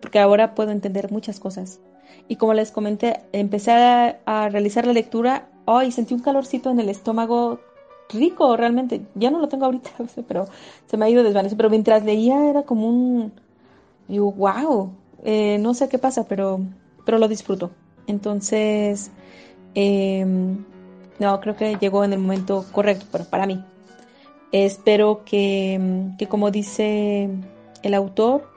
Porque ahora puedo entender muchas cosas. Y como les comenté, empecé a, realizar la lectura, ay, sentí un calorcito en el estómago rico realmente. Ya no lo tengo ahorita, <laughs> pero se me ha ido desvaneciendo. Pero mientras leía era como un, digo, wow, eh, no sé qué pasa, pero, pero lo disfruto. Entonces, em, no, creo que llegó en el momento correcto para, para mí. Espero que, que, como dice el autor,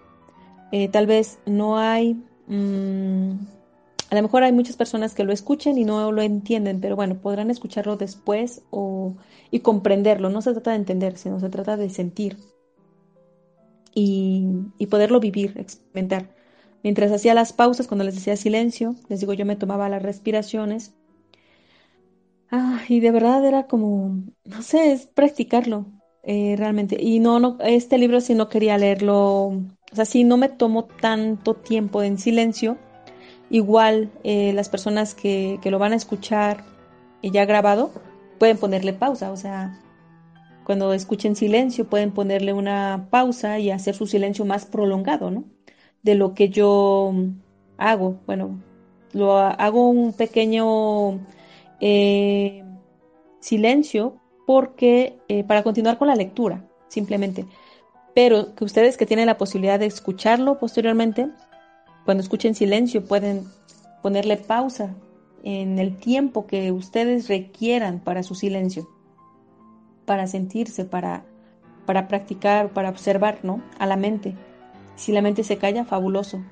eh, tal vez no hay mm, a lo mejor hay muchas personas que lo escuchen y no lo entienden, pero bueno, podrán escucharlo después o, y comprenderlo. No se trata de entender, sino se trata de sentir y, y poderlo vivir, experimentar. Mientras hacía las pausas, cuando les decía silencio, les digo, yo me tomaba las respiraciones. Ah, y de verdad era como, no sé, es practicarlo eh, realmente. Y no, no, este libro sí no quería leerlo, o sea, sí no me tomo tanto tiempo en silencio Igual eh, las personas que, lo van a escuchar ya grabado pueden ponerle pausa, o sea, cuando escuchen silencio pueden ponerle una pausa y hacer su silencio más prolongado, ¿no? De lo que yo hago. Bueno, lo hago un pequeño eh, silencio porque eh, para continuar con la lectura, simplemente. Pero que ustedes que tienen la posibilidad de escucharlo posteriormente, cuando escuchen silencio pueden ponerle pausa en el tiempo que ustedes requieran para su silencio, para sentirse, para, para practicar, para observar, ¿no? A la mente. Si la mente se calla, fabuloso.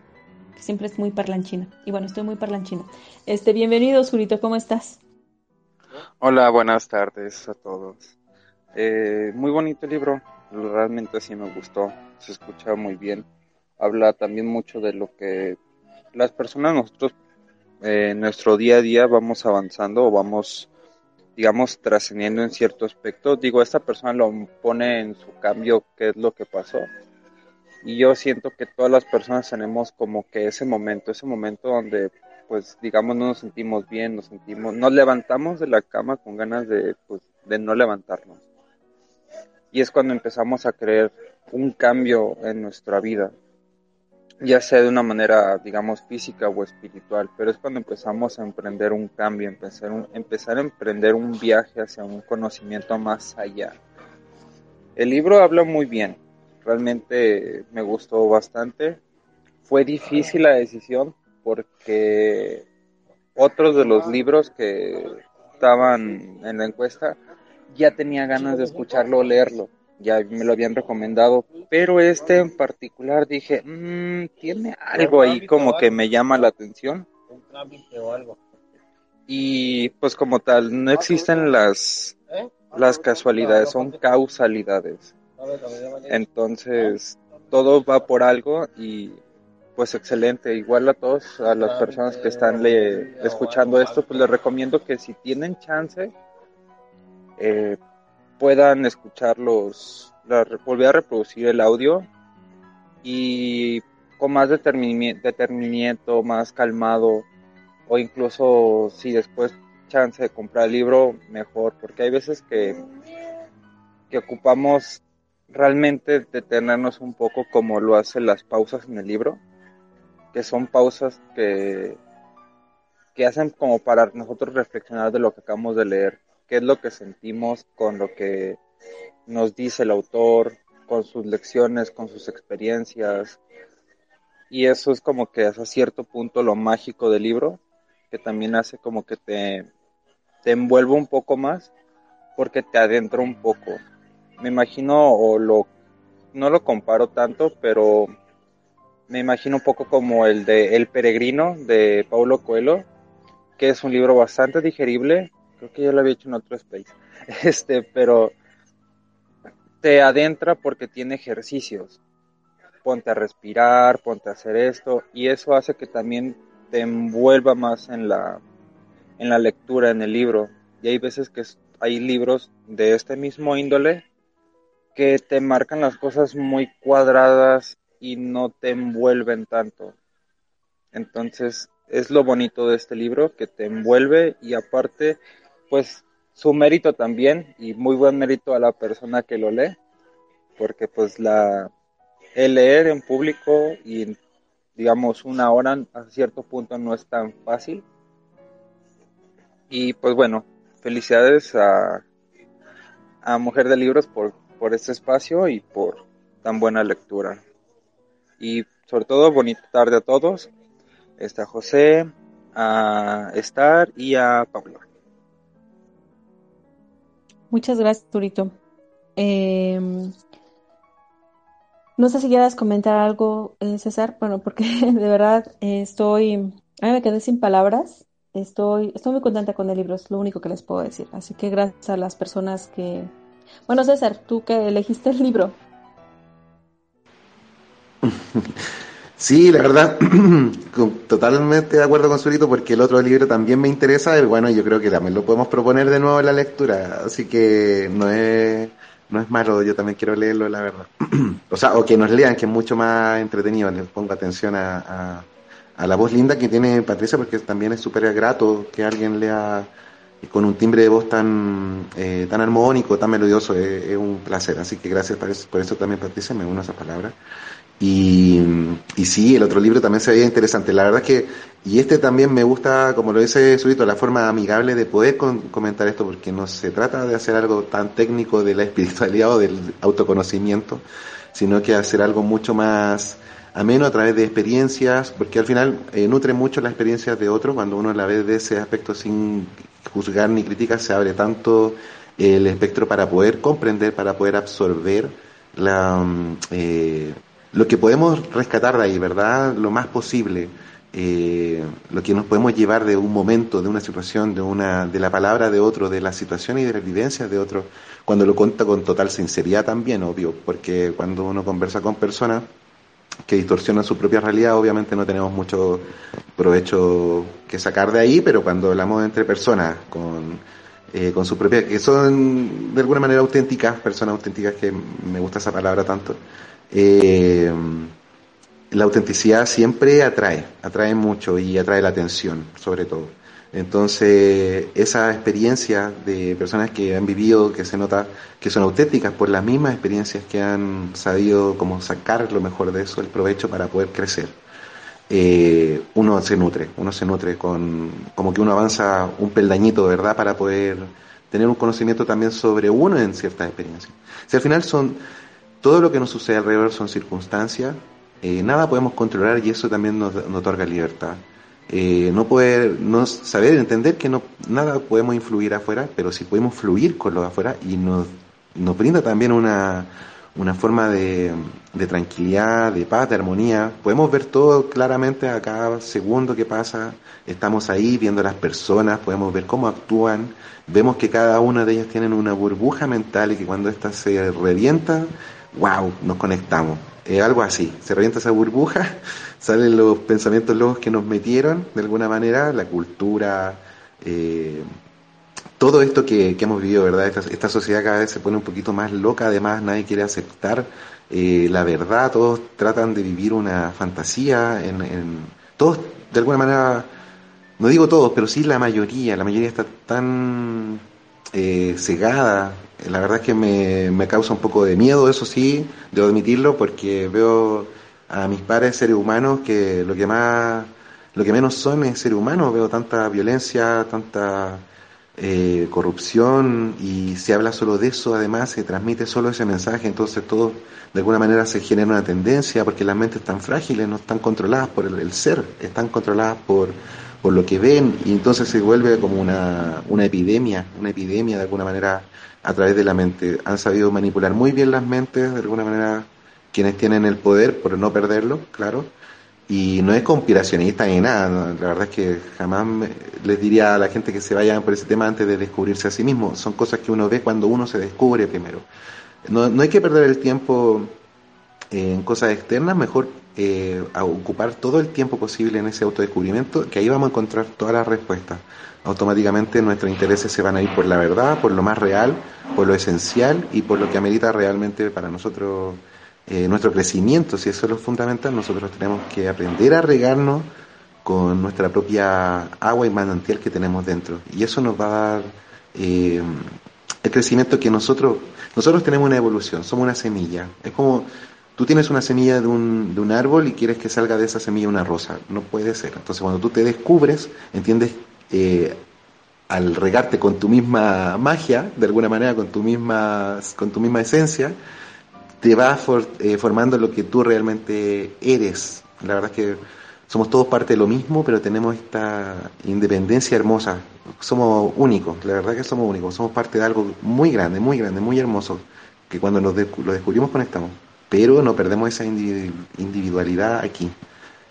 Siempre es muy parlanchina. Y bueno, estoy muy parlanchina. Este, bienvenido, Zurito, ¿cómo estás? Hola, buenas tardes a todos. Eh, muy bonito el libro, realmente sí me gustó, se escucha muy bien. Habla también mucho de lo que las personas nosotros eh, en nuestro día a día vamos avanzando o vamos digamos trascendiendo en cierto aspecto. Digo esta persona lo pone en su cambio qué es lo que pasó. Y yo siento que todas las personas tenemos como que ese momento ese momento donde pues digamos no nos sentimos bien nos sentimos nos levantamos de la cama con ganas de pues de no levantarnos y es cuando empezamos a creer un cambio en nuestra vida ya sea de una manera, digamos, física o espiritual, pero es cuando empezamos a emprender un cambio, empezar, empezar a emprender un viaje hacia un conocimiento más allá. El libro habla muy bien, realmente me gustó bastante. Fue difícil la decisión porque otros de los libros que estaban en la encuesta ya tenía ganas de escucharlo o leerlo ya me lo habían recomendado, pero este en particular dije, mmm, tiene algo ahí como que me llama la atención. Y pues como tal, no existen las, las casualidades, son causalidades. Entonces, todo va por algo y pues excelente. Igual a todos, a las personas que están le, escuchando esto, pues les recomiendo que si tienen chance, eh, puedan escucharlos, volver a reproducir el audio y con más determinamiento, más calmado, o incluso si después chance de comprar el libro, mejor, porque hay veces que, que ocupamos realmente detenernos un poco como lo hacen las pausas en el libro, que son pausas que, que hacen como para nosotros reflexionar de lo que acabamos de leer, qué es lo que sentimos con lo que nos dice el autor, con sus lecciones, con sus experiencias. Y eso es como que hasta cierto punto lo mágico del libro, que también hace como que te, te envuelve un poco más, porque te adentra un poco me imagino, o lo, no lo comparo tanto, pero me imagino un poco como el de El Peregrino de Paulo Coelho, que es un libro bastante digerible, creo que ya lo había hecho en otro space, <laughs> este, pero te adentra porque tiene ejercicios. Ponte a respirar, ponte a hacer esto, y eso hace que también te envuelva más en la, en la lectura, en el libro. Y hay veces que hay libros de este mismo índole que te marcan las cosas muy cuadradas y no te envuelven tanto. Entonces, es lo bonito de este libro, que te envuelve y aparte, pues su mérito también y muy buen mérito a la persona que lo lee, porque pues la el leer en público y digamos una hora a cierto punto no es tan fácil. Y pues bueno, felicidades a, a Mujer de Libros por por este espacio y por tan buena lectura. Y sobre todo, bonita tarde a todos. Está José, a Estar y a Pablo. Muchas gracias, Turito. Em, no sé si quieras comentar algo, eh, César. Bueno, porque <laughs> de verdad estoy, a mí me quedé sin palabras. Estoy, estoy muy contenta con el libro, es lo único que les puedo decir. Así que gracias a las personas que, bueno, César, tú que elegiste el libro. <laughs> Sí, la verdad, <clears throat> totalmente de acuerdo con Surito porque el otro libro también me interesa y bueno, yo creo que también lo podemos proponer de nuevo en la lectura, así que no es, no es malo, yo también quiero leerlo, la verdad. <clears throat> o sea, o que nos lean, que es mucho más entretenido, les pongo atención a, a la voz linda que tiene Patricia porque también es súper grato que alguien lea y con un timbre de voz tan, eh, tan armónico, tan melodioso, es, un placer. Así que gracias por eso, por eso también, Patricia, me uno a esas palabras. Y, y sí, el otro libro también se veía interesante. La verdad es que, y este también me gusta, como lo dice Subito, la forma amigable de poder comentar esto, porque no se trata de hacer algo tan técnico de la <laughs> espiritualidad o del autoconocimiento, sino que hacer algo mucho más ameno a través de experiencias, porque al final eh, nutre mucho las experiencias de otros cuando uno la ve de ese aspecto sin juzgar ni criticar, se abre tanto el espectro para poder comprender, para poder absorber la, mm, eh, lo que podemos rescatar de ahí, ¿verdad? Lo más posible. Eh, lo que nos podemos llevar de un momento, de una situación, de una, de la palabra de otro, de la situación y de la evidencia de otro, cuando lo cuenta con total sinceridad también, obvio, porque cuando uno conversa con personas que distorsionan su propia realidad, obviamente no tenemos mucho provecho que sacar de ahí, pero cuando hablamos entre personas con, eh, con su propia, que son de alguna manera auténticas, personas auténticas, que me gusta esa palabra tanto, eh, la autenticidad siempre atrae, atrae mucho y atrae la atención, sobre todo. Entonces, esa experiencia de personas que han vivido, que se nota que son auténticas por las mismas experiencias que han sabido como sacar lo mejor de eso, el provecho para poder crecer. Eh, uno se nutre, uno se nutre con, como que uno avanza un peldañito, ¿verdad? Para poder tener un conocimiento también sobre uno en ciertas experiencias. Si al final son, todo lo que nos sucede alrededor son circunstancias, eh, nada podemos controlar y eso también nos, nos otorga libertad. Eh, no poder, no saber entender que no nada podemos influir afuera, pero sí podemos fluir con lo de afuera y nos, nos brinda también una, una forma de, de, tranquilidad, de paz, de armonía. Podemos ver todo claramente a cada segundo que pasa. Estamos ahí viendo a las personas, podemos ver cómo actúan. Vemos que cada una de ellas tienen una burbuja mental y que cuando ésta se revienta, wow, nos conectamos. Es algo así. Se revienta esa burbuja, <laughs> salen los pensamientos locos que nos metieron de alguna manera, la cultura. Eh, todo esto que, hemos vivido, ¿verdad? Esta, sociedad cada vez se pone un poquito más loca, además nadie quiere aceptar eh, la verdad, todos tratan de vivir una fantasía, en, todos de alguna manera, no digo todos, pero sí la mayoría, la mayoría está tan eh, cegada, la verdad es que me, me causa un poco de miedo, eso sí, debo admitirlo, porque veo a mis padres seres humanos que lo que más, lo que menos son es seres humanos, veo tanta violencia, tanta eh, corrupción y se habla solo de eso, además se transmite solo ese mensaje, entonces todo de alguna manera se genera una tendencia porque las mentes están frágiles, no están controladas por el, ser, están controladas por, por lo que ven. Y entonces se vuelve como una, una epidemia, una epidemia de alguna manera a través de la mente. Han sabido manipular muy bien las mentes, de alguna manera quienes tienen el poder por no perderlo, claro, y no es conspiracionista ni nada, la verdad es que jamás les diría a la gente que se vayan por ese tema antes de descubrirse a sí mismo. Son cosas que uno ve cuando uno se descubre primero. No, no hay que perder el tiempo en cosas externas, mejor eh, ocupar todo el tiempo posible en ese autodescubrimiento, que ahí vamos a encontrar todas las respuestas. Automáticamente nuestros intereses se van a ir por la verdad, por lo más real, por lo esencial y por lo que amerita realmente para nosotros eh, nuestro crecimiento, si eso es lo fundamental, nosotros tenemos que aprender a regarnos con nuestra propia agua y manantial que tenemos dentro. Y eso nos va a dar eh, el crecimiento que nosotros, nosotros tenemos una evolución, somos una semilla. Es como tú tienes una semilla de un, de un árbol y quieres que salga de esa semilla una rosa. No puede ser. Entonces cuando tú te descubres, entiendes, eh, al regarte con tu misma magia, de alguna manera, con tu misma, con tu misma esencia, te va eh, formando lo que tú realmente eres. La verdad es que somos todos parte de lo mismo, pero tenemos esta independencia hermosa. Somos únicos, la verdad que somos únicos. Somos parte de algo muy grande, muy grande, muy hermoso, que cuando lo, descubrimos conectamos. Pero no perdemos esa individualidad aquí.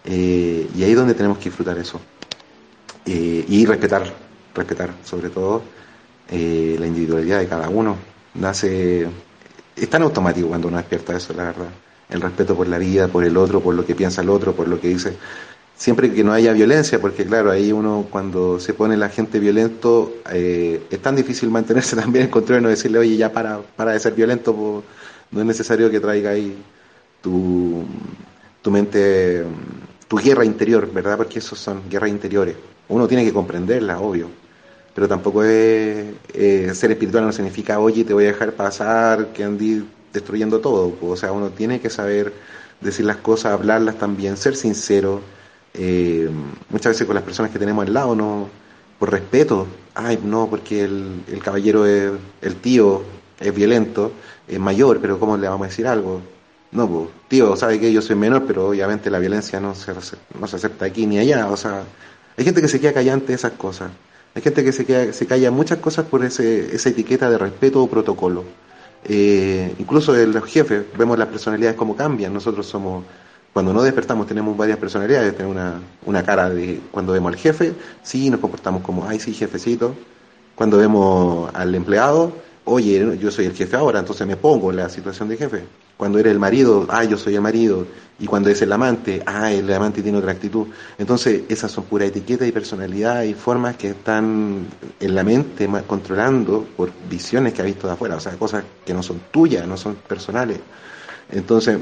Eh, y ahí es donde tenemos que disfrutar eso. Eh, y respetar, respetar sobre todo la individualidad de cada uno. Nace es tan automático cuando uno despierta eso, la verdad. El respeto por la vida, por el otro, por lo que piensa el otro, por lo que dice. Siempre que no haya violencia, porque claro, ahí uno cuando se pone la gente violento, eh, es tan difícil mantenerse <laughs> también en control y no decirle, oye, ya para, para de ser violento, no es necesario que traiga ahí tu, tu mente, tu guerra interior, ¿verdad? Porque esos son guerras interiores. Uno tiene que comprenderla, obvio pero tampoco es ser espiritual no significa, oye, te voy a dejar pasar, que andí destruyendo todo. O sea, uno tiene que saber decir las cosas, hablarlas también, ser sincero. Eh, muchas veces con las personas que tenemos al lado, no por respeto, ay, no, porque el, el caballero es el tío, es violento, es mayor, pero ¿cómo le vamos a decir algo? No, pues, tío, sabe que yo soy menor, pero obviamente la violencia no se, no se acepta aquí ni allá. O sea, hay gente que se queda callante de esas cosas. Hay gente que se, se calla muchas cosas por ese, esa etiqueta de respeto o protocolo. Eh, incluso de los jefes, vemos las personalidades como cambian. Nosotros somos, cuando no despertamos, tenemos varias personalidades. Tenemos una, una cara de, cuando vemos al jefe, sí, nos comportamos como, ay, sí, jefecito. Cuando vemos al empleado, oye, yo soy el jefe ahora, entonces me pongo en la situación de jefe. Cuando eres el marido, ah, yo soy el marido. Y cuando es el amante, ah, el amante tiene otra actitud. Entonces, esas son pura etiqueta y personalidad y formas que están en la mente controlando por visiones que ha visto de afuera, o sea, cosas que no son tuyas, no son personales. Entonces,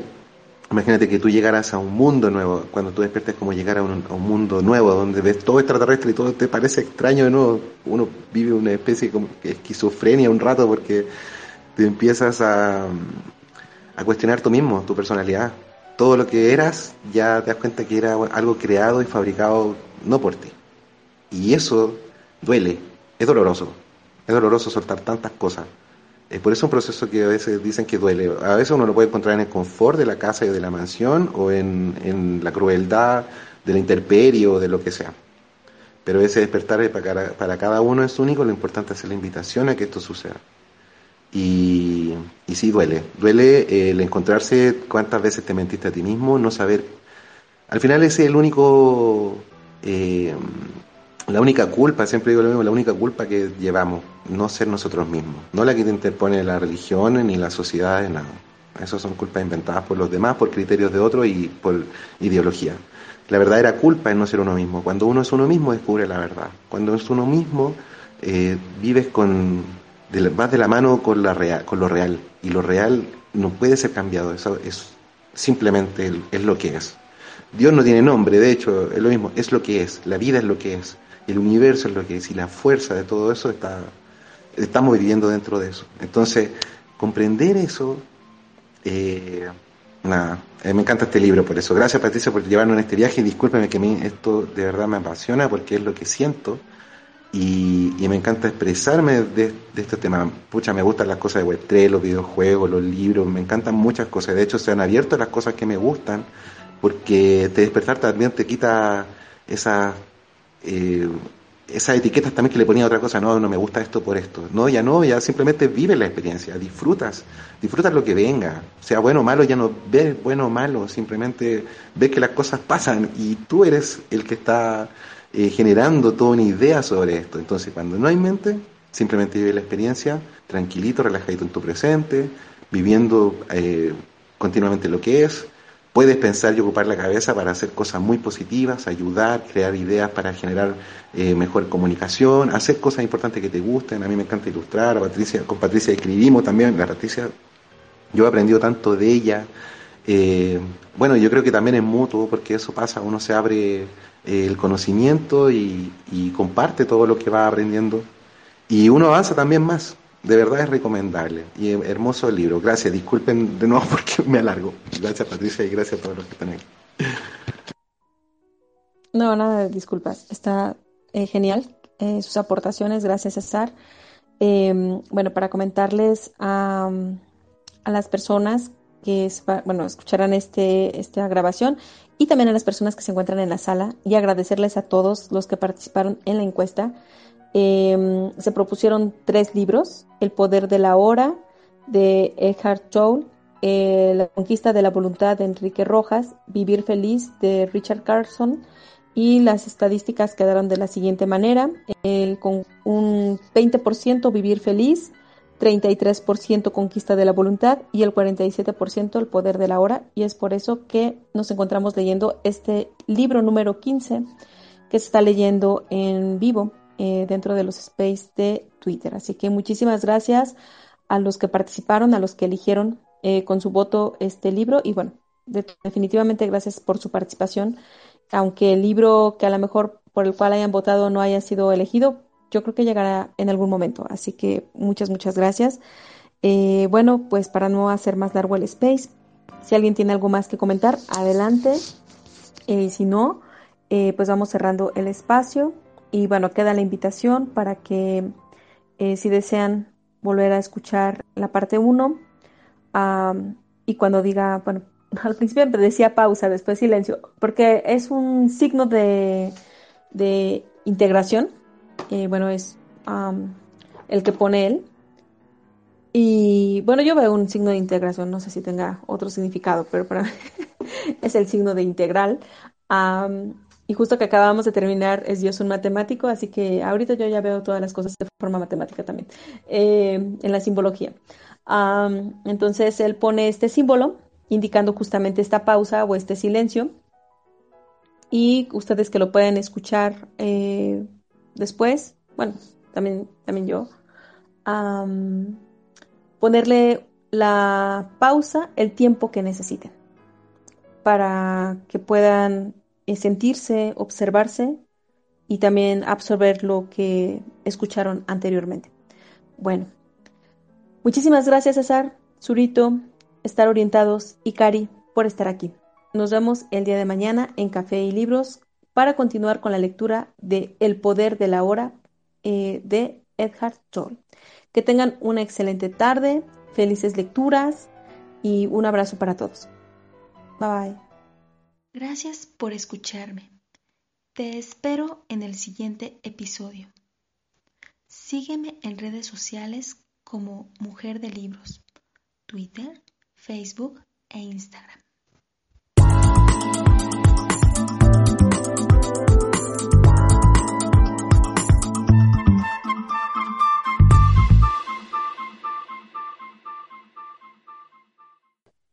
Imagínate que tú llegaras a un mundo nuevo, cuando tú despiertes como llegar a un, mundo nuevo, donde ves todo extraterrestre y todo te parece extraño de nuevo. Uno vive una especie de esquizofrenia un rato porque te empiezas a, a cuestionar tú mismo, tu personalidad. Todo lo que eras ya te das cuenta que era algo creado y fabricado no por ti. Y eso duele, es doloroso. Es doloroso soltar tantas cosas. Es por eso un proceso que a veces dicen que duele. A veces uno lo puede encontrar en el confort de la casa y de la mansión o en, en la crueldad de la intemperie o de lo que sea. Pero ese despertar para, para cada uno es único, lo importante es la invitación a que esto suceda. Y y sí duele. Duele eh, el encontrarse cuántas veces te mentiste a ti mismo, no saber. Al final ese es el único, eh, la única culpa, siempre digo lo mismo, la única culpa que llevamos, no ser nosotros mismos, no la que te interpone la religión ni la sociedad, nada. Esas son culpas inventadas por los demás, por criterios de otros y por ideología. La verdadera culpa es no ser uno mismo. Cuando uno es uno mismo descubre la verdad. Cuando es uno mismo eh, vives con vas de la mano con, la real, con lo real. Y lo real no puede ser cambiado. Eso es simplemente es lo que es. Dios no tiene nombre, de hecho, es lo mismo, es lo que es. La vida es lo que es. El universo es lo que es. Y la fuerza de todo eso está, estamos viviendo dentro de eso. Entonces, comprender eso eh, nada, eh, me encanta este libro por eso. Gracias Patricia por llevarnos en este viaje. Discúlpeme que mí esto de verdad me apasiona porque es lo que siento y, me encanta expresarme de, este tema. Pucha, me gustan las cosas de Web3, los videojuegos, los libros, me encantan muchas cosas. De hecho, se han abierto las cosas que me gustan porque te despertar también te quita esa... Eh, esas etiquetas también que le ponía otra cosa, no, no me gusta esto por esto. No, ya no, ya simplemente vive la experiencia, disfrutas, disfrutas lo que venga. Sea bueno o malo, ya no ves bueno o malo, simplemente ves que las cosas pasan y tú eres el que está eh, generando toda una idea sobre esto. Entonces, cuando no hay mente, simplemente vive la experiencia, tranquilito, relajadito en tu presente, viviendo eh, continuamente lo que es, Puedes pensar y ocupar la cabeza para hacer cosas muy positivas, ayudar, crear ideas para generar eh, mejor comunicación, hacer cosas importantes que te gusten. A mí me encanta ilustrar, Patricia, con Patricia escribimos también, la Patricia, yo he aprendido tanto de ella. Eh, bueno, yo creo que también es mutuo porque eso pasa, uno se abre eh, el conocimiento y comparte todo lo que va aprendiendo y uno avanza también más. De verdad es recomendable y hermoso el libro. Gracias, disculpen de nuevo <laughs> porque me alargo. Gracias Patricia y gracias a todos los que están aquí. No, nada disculpas. Está eh, genial eh, sus aportaciones. Gracias César. Em, bueno, para comentarles a, a las personas que bueno, escucharán este, esta grabación y también a las personas que se encuentran en la sala y agradecerles a todos los que participaron en la encuesta. Em, se propusieron tres libros, El poder de la hora de Eckhart Tolle, eh, La conquista de la voluntad de Enrique Rojas, Vivir feliz de Richard Carson y las estadísticas quedaron de la siguiente manera, con un 20% vivir feliz, 33% conquista de la voluntad y el 47% el poder de la hora. Y es por eso que nos encontramos leyendo este libro número 15 que se está leyendo en vivo eh, dentro de los space de Twitter. Así que muchísimas gracias a los que participaron, a los que eligieron eh, con su voto este libro y bueno, definitivamente gracias por su participación. Aunque el libro que a lo mejor por el cual hayan votado no haya sido elegido, yo creo que llegará en algún momento. Así que muchas, muchas gracias. Eh, bueno, pues para no hacer más largo el space, si alguien tiene algo más que comentar, adelante. si no, pues vamos cerrando el espacio. Y bueno, queda la invitación para que eh, si desean volver a escuchar la parte 1 y cuando diga, bueno, <laughs> al principio decía pausa, después silencio, porque es un signo de, de integración, eh, bueno, es el que pone él. Y bueno, yo veo un signo de integración, no sé si tenga otro significado, pero para <laughs> es el signo de integral. Y justo que acabamos de terminar es Dios un matemático, así que ahorita yo ya veo todas las cosas de forma matemática también, eh, en la simbología. entonces él pone este símbolo indicando justamente esta pausa o este silencio. Y ustedes que lo pueden escuchar eh, después, bueno, también, también yo, ponerle la pausa el tiempo que necesiten para que puedan sentirse, observarse y también absorber lo que escucharon anteriormente. Bueno, muchísimas gracias César, Zurito, Estar Orientados y Cari por estar aquí. Nos vemos el día de mañana en Café y Libros para continuar con la lectura de El Poder de la Hora eh, de Edhard Tolle. Que tengan una excelente tarde, felices lecturas y un abrazo para todos. Bye bye. Gracias por escucharme. Te espero en el siguiente episodio. Sígueme en redes sociales como Mujer de Libros. Twitter, Facebook e Instagram.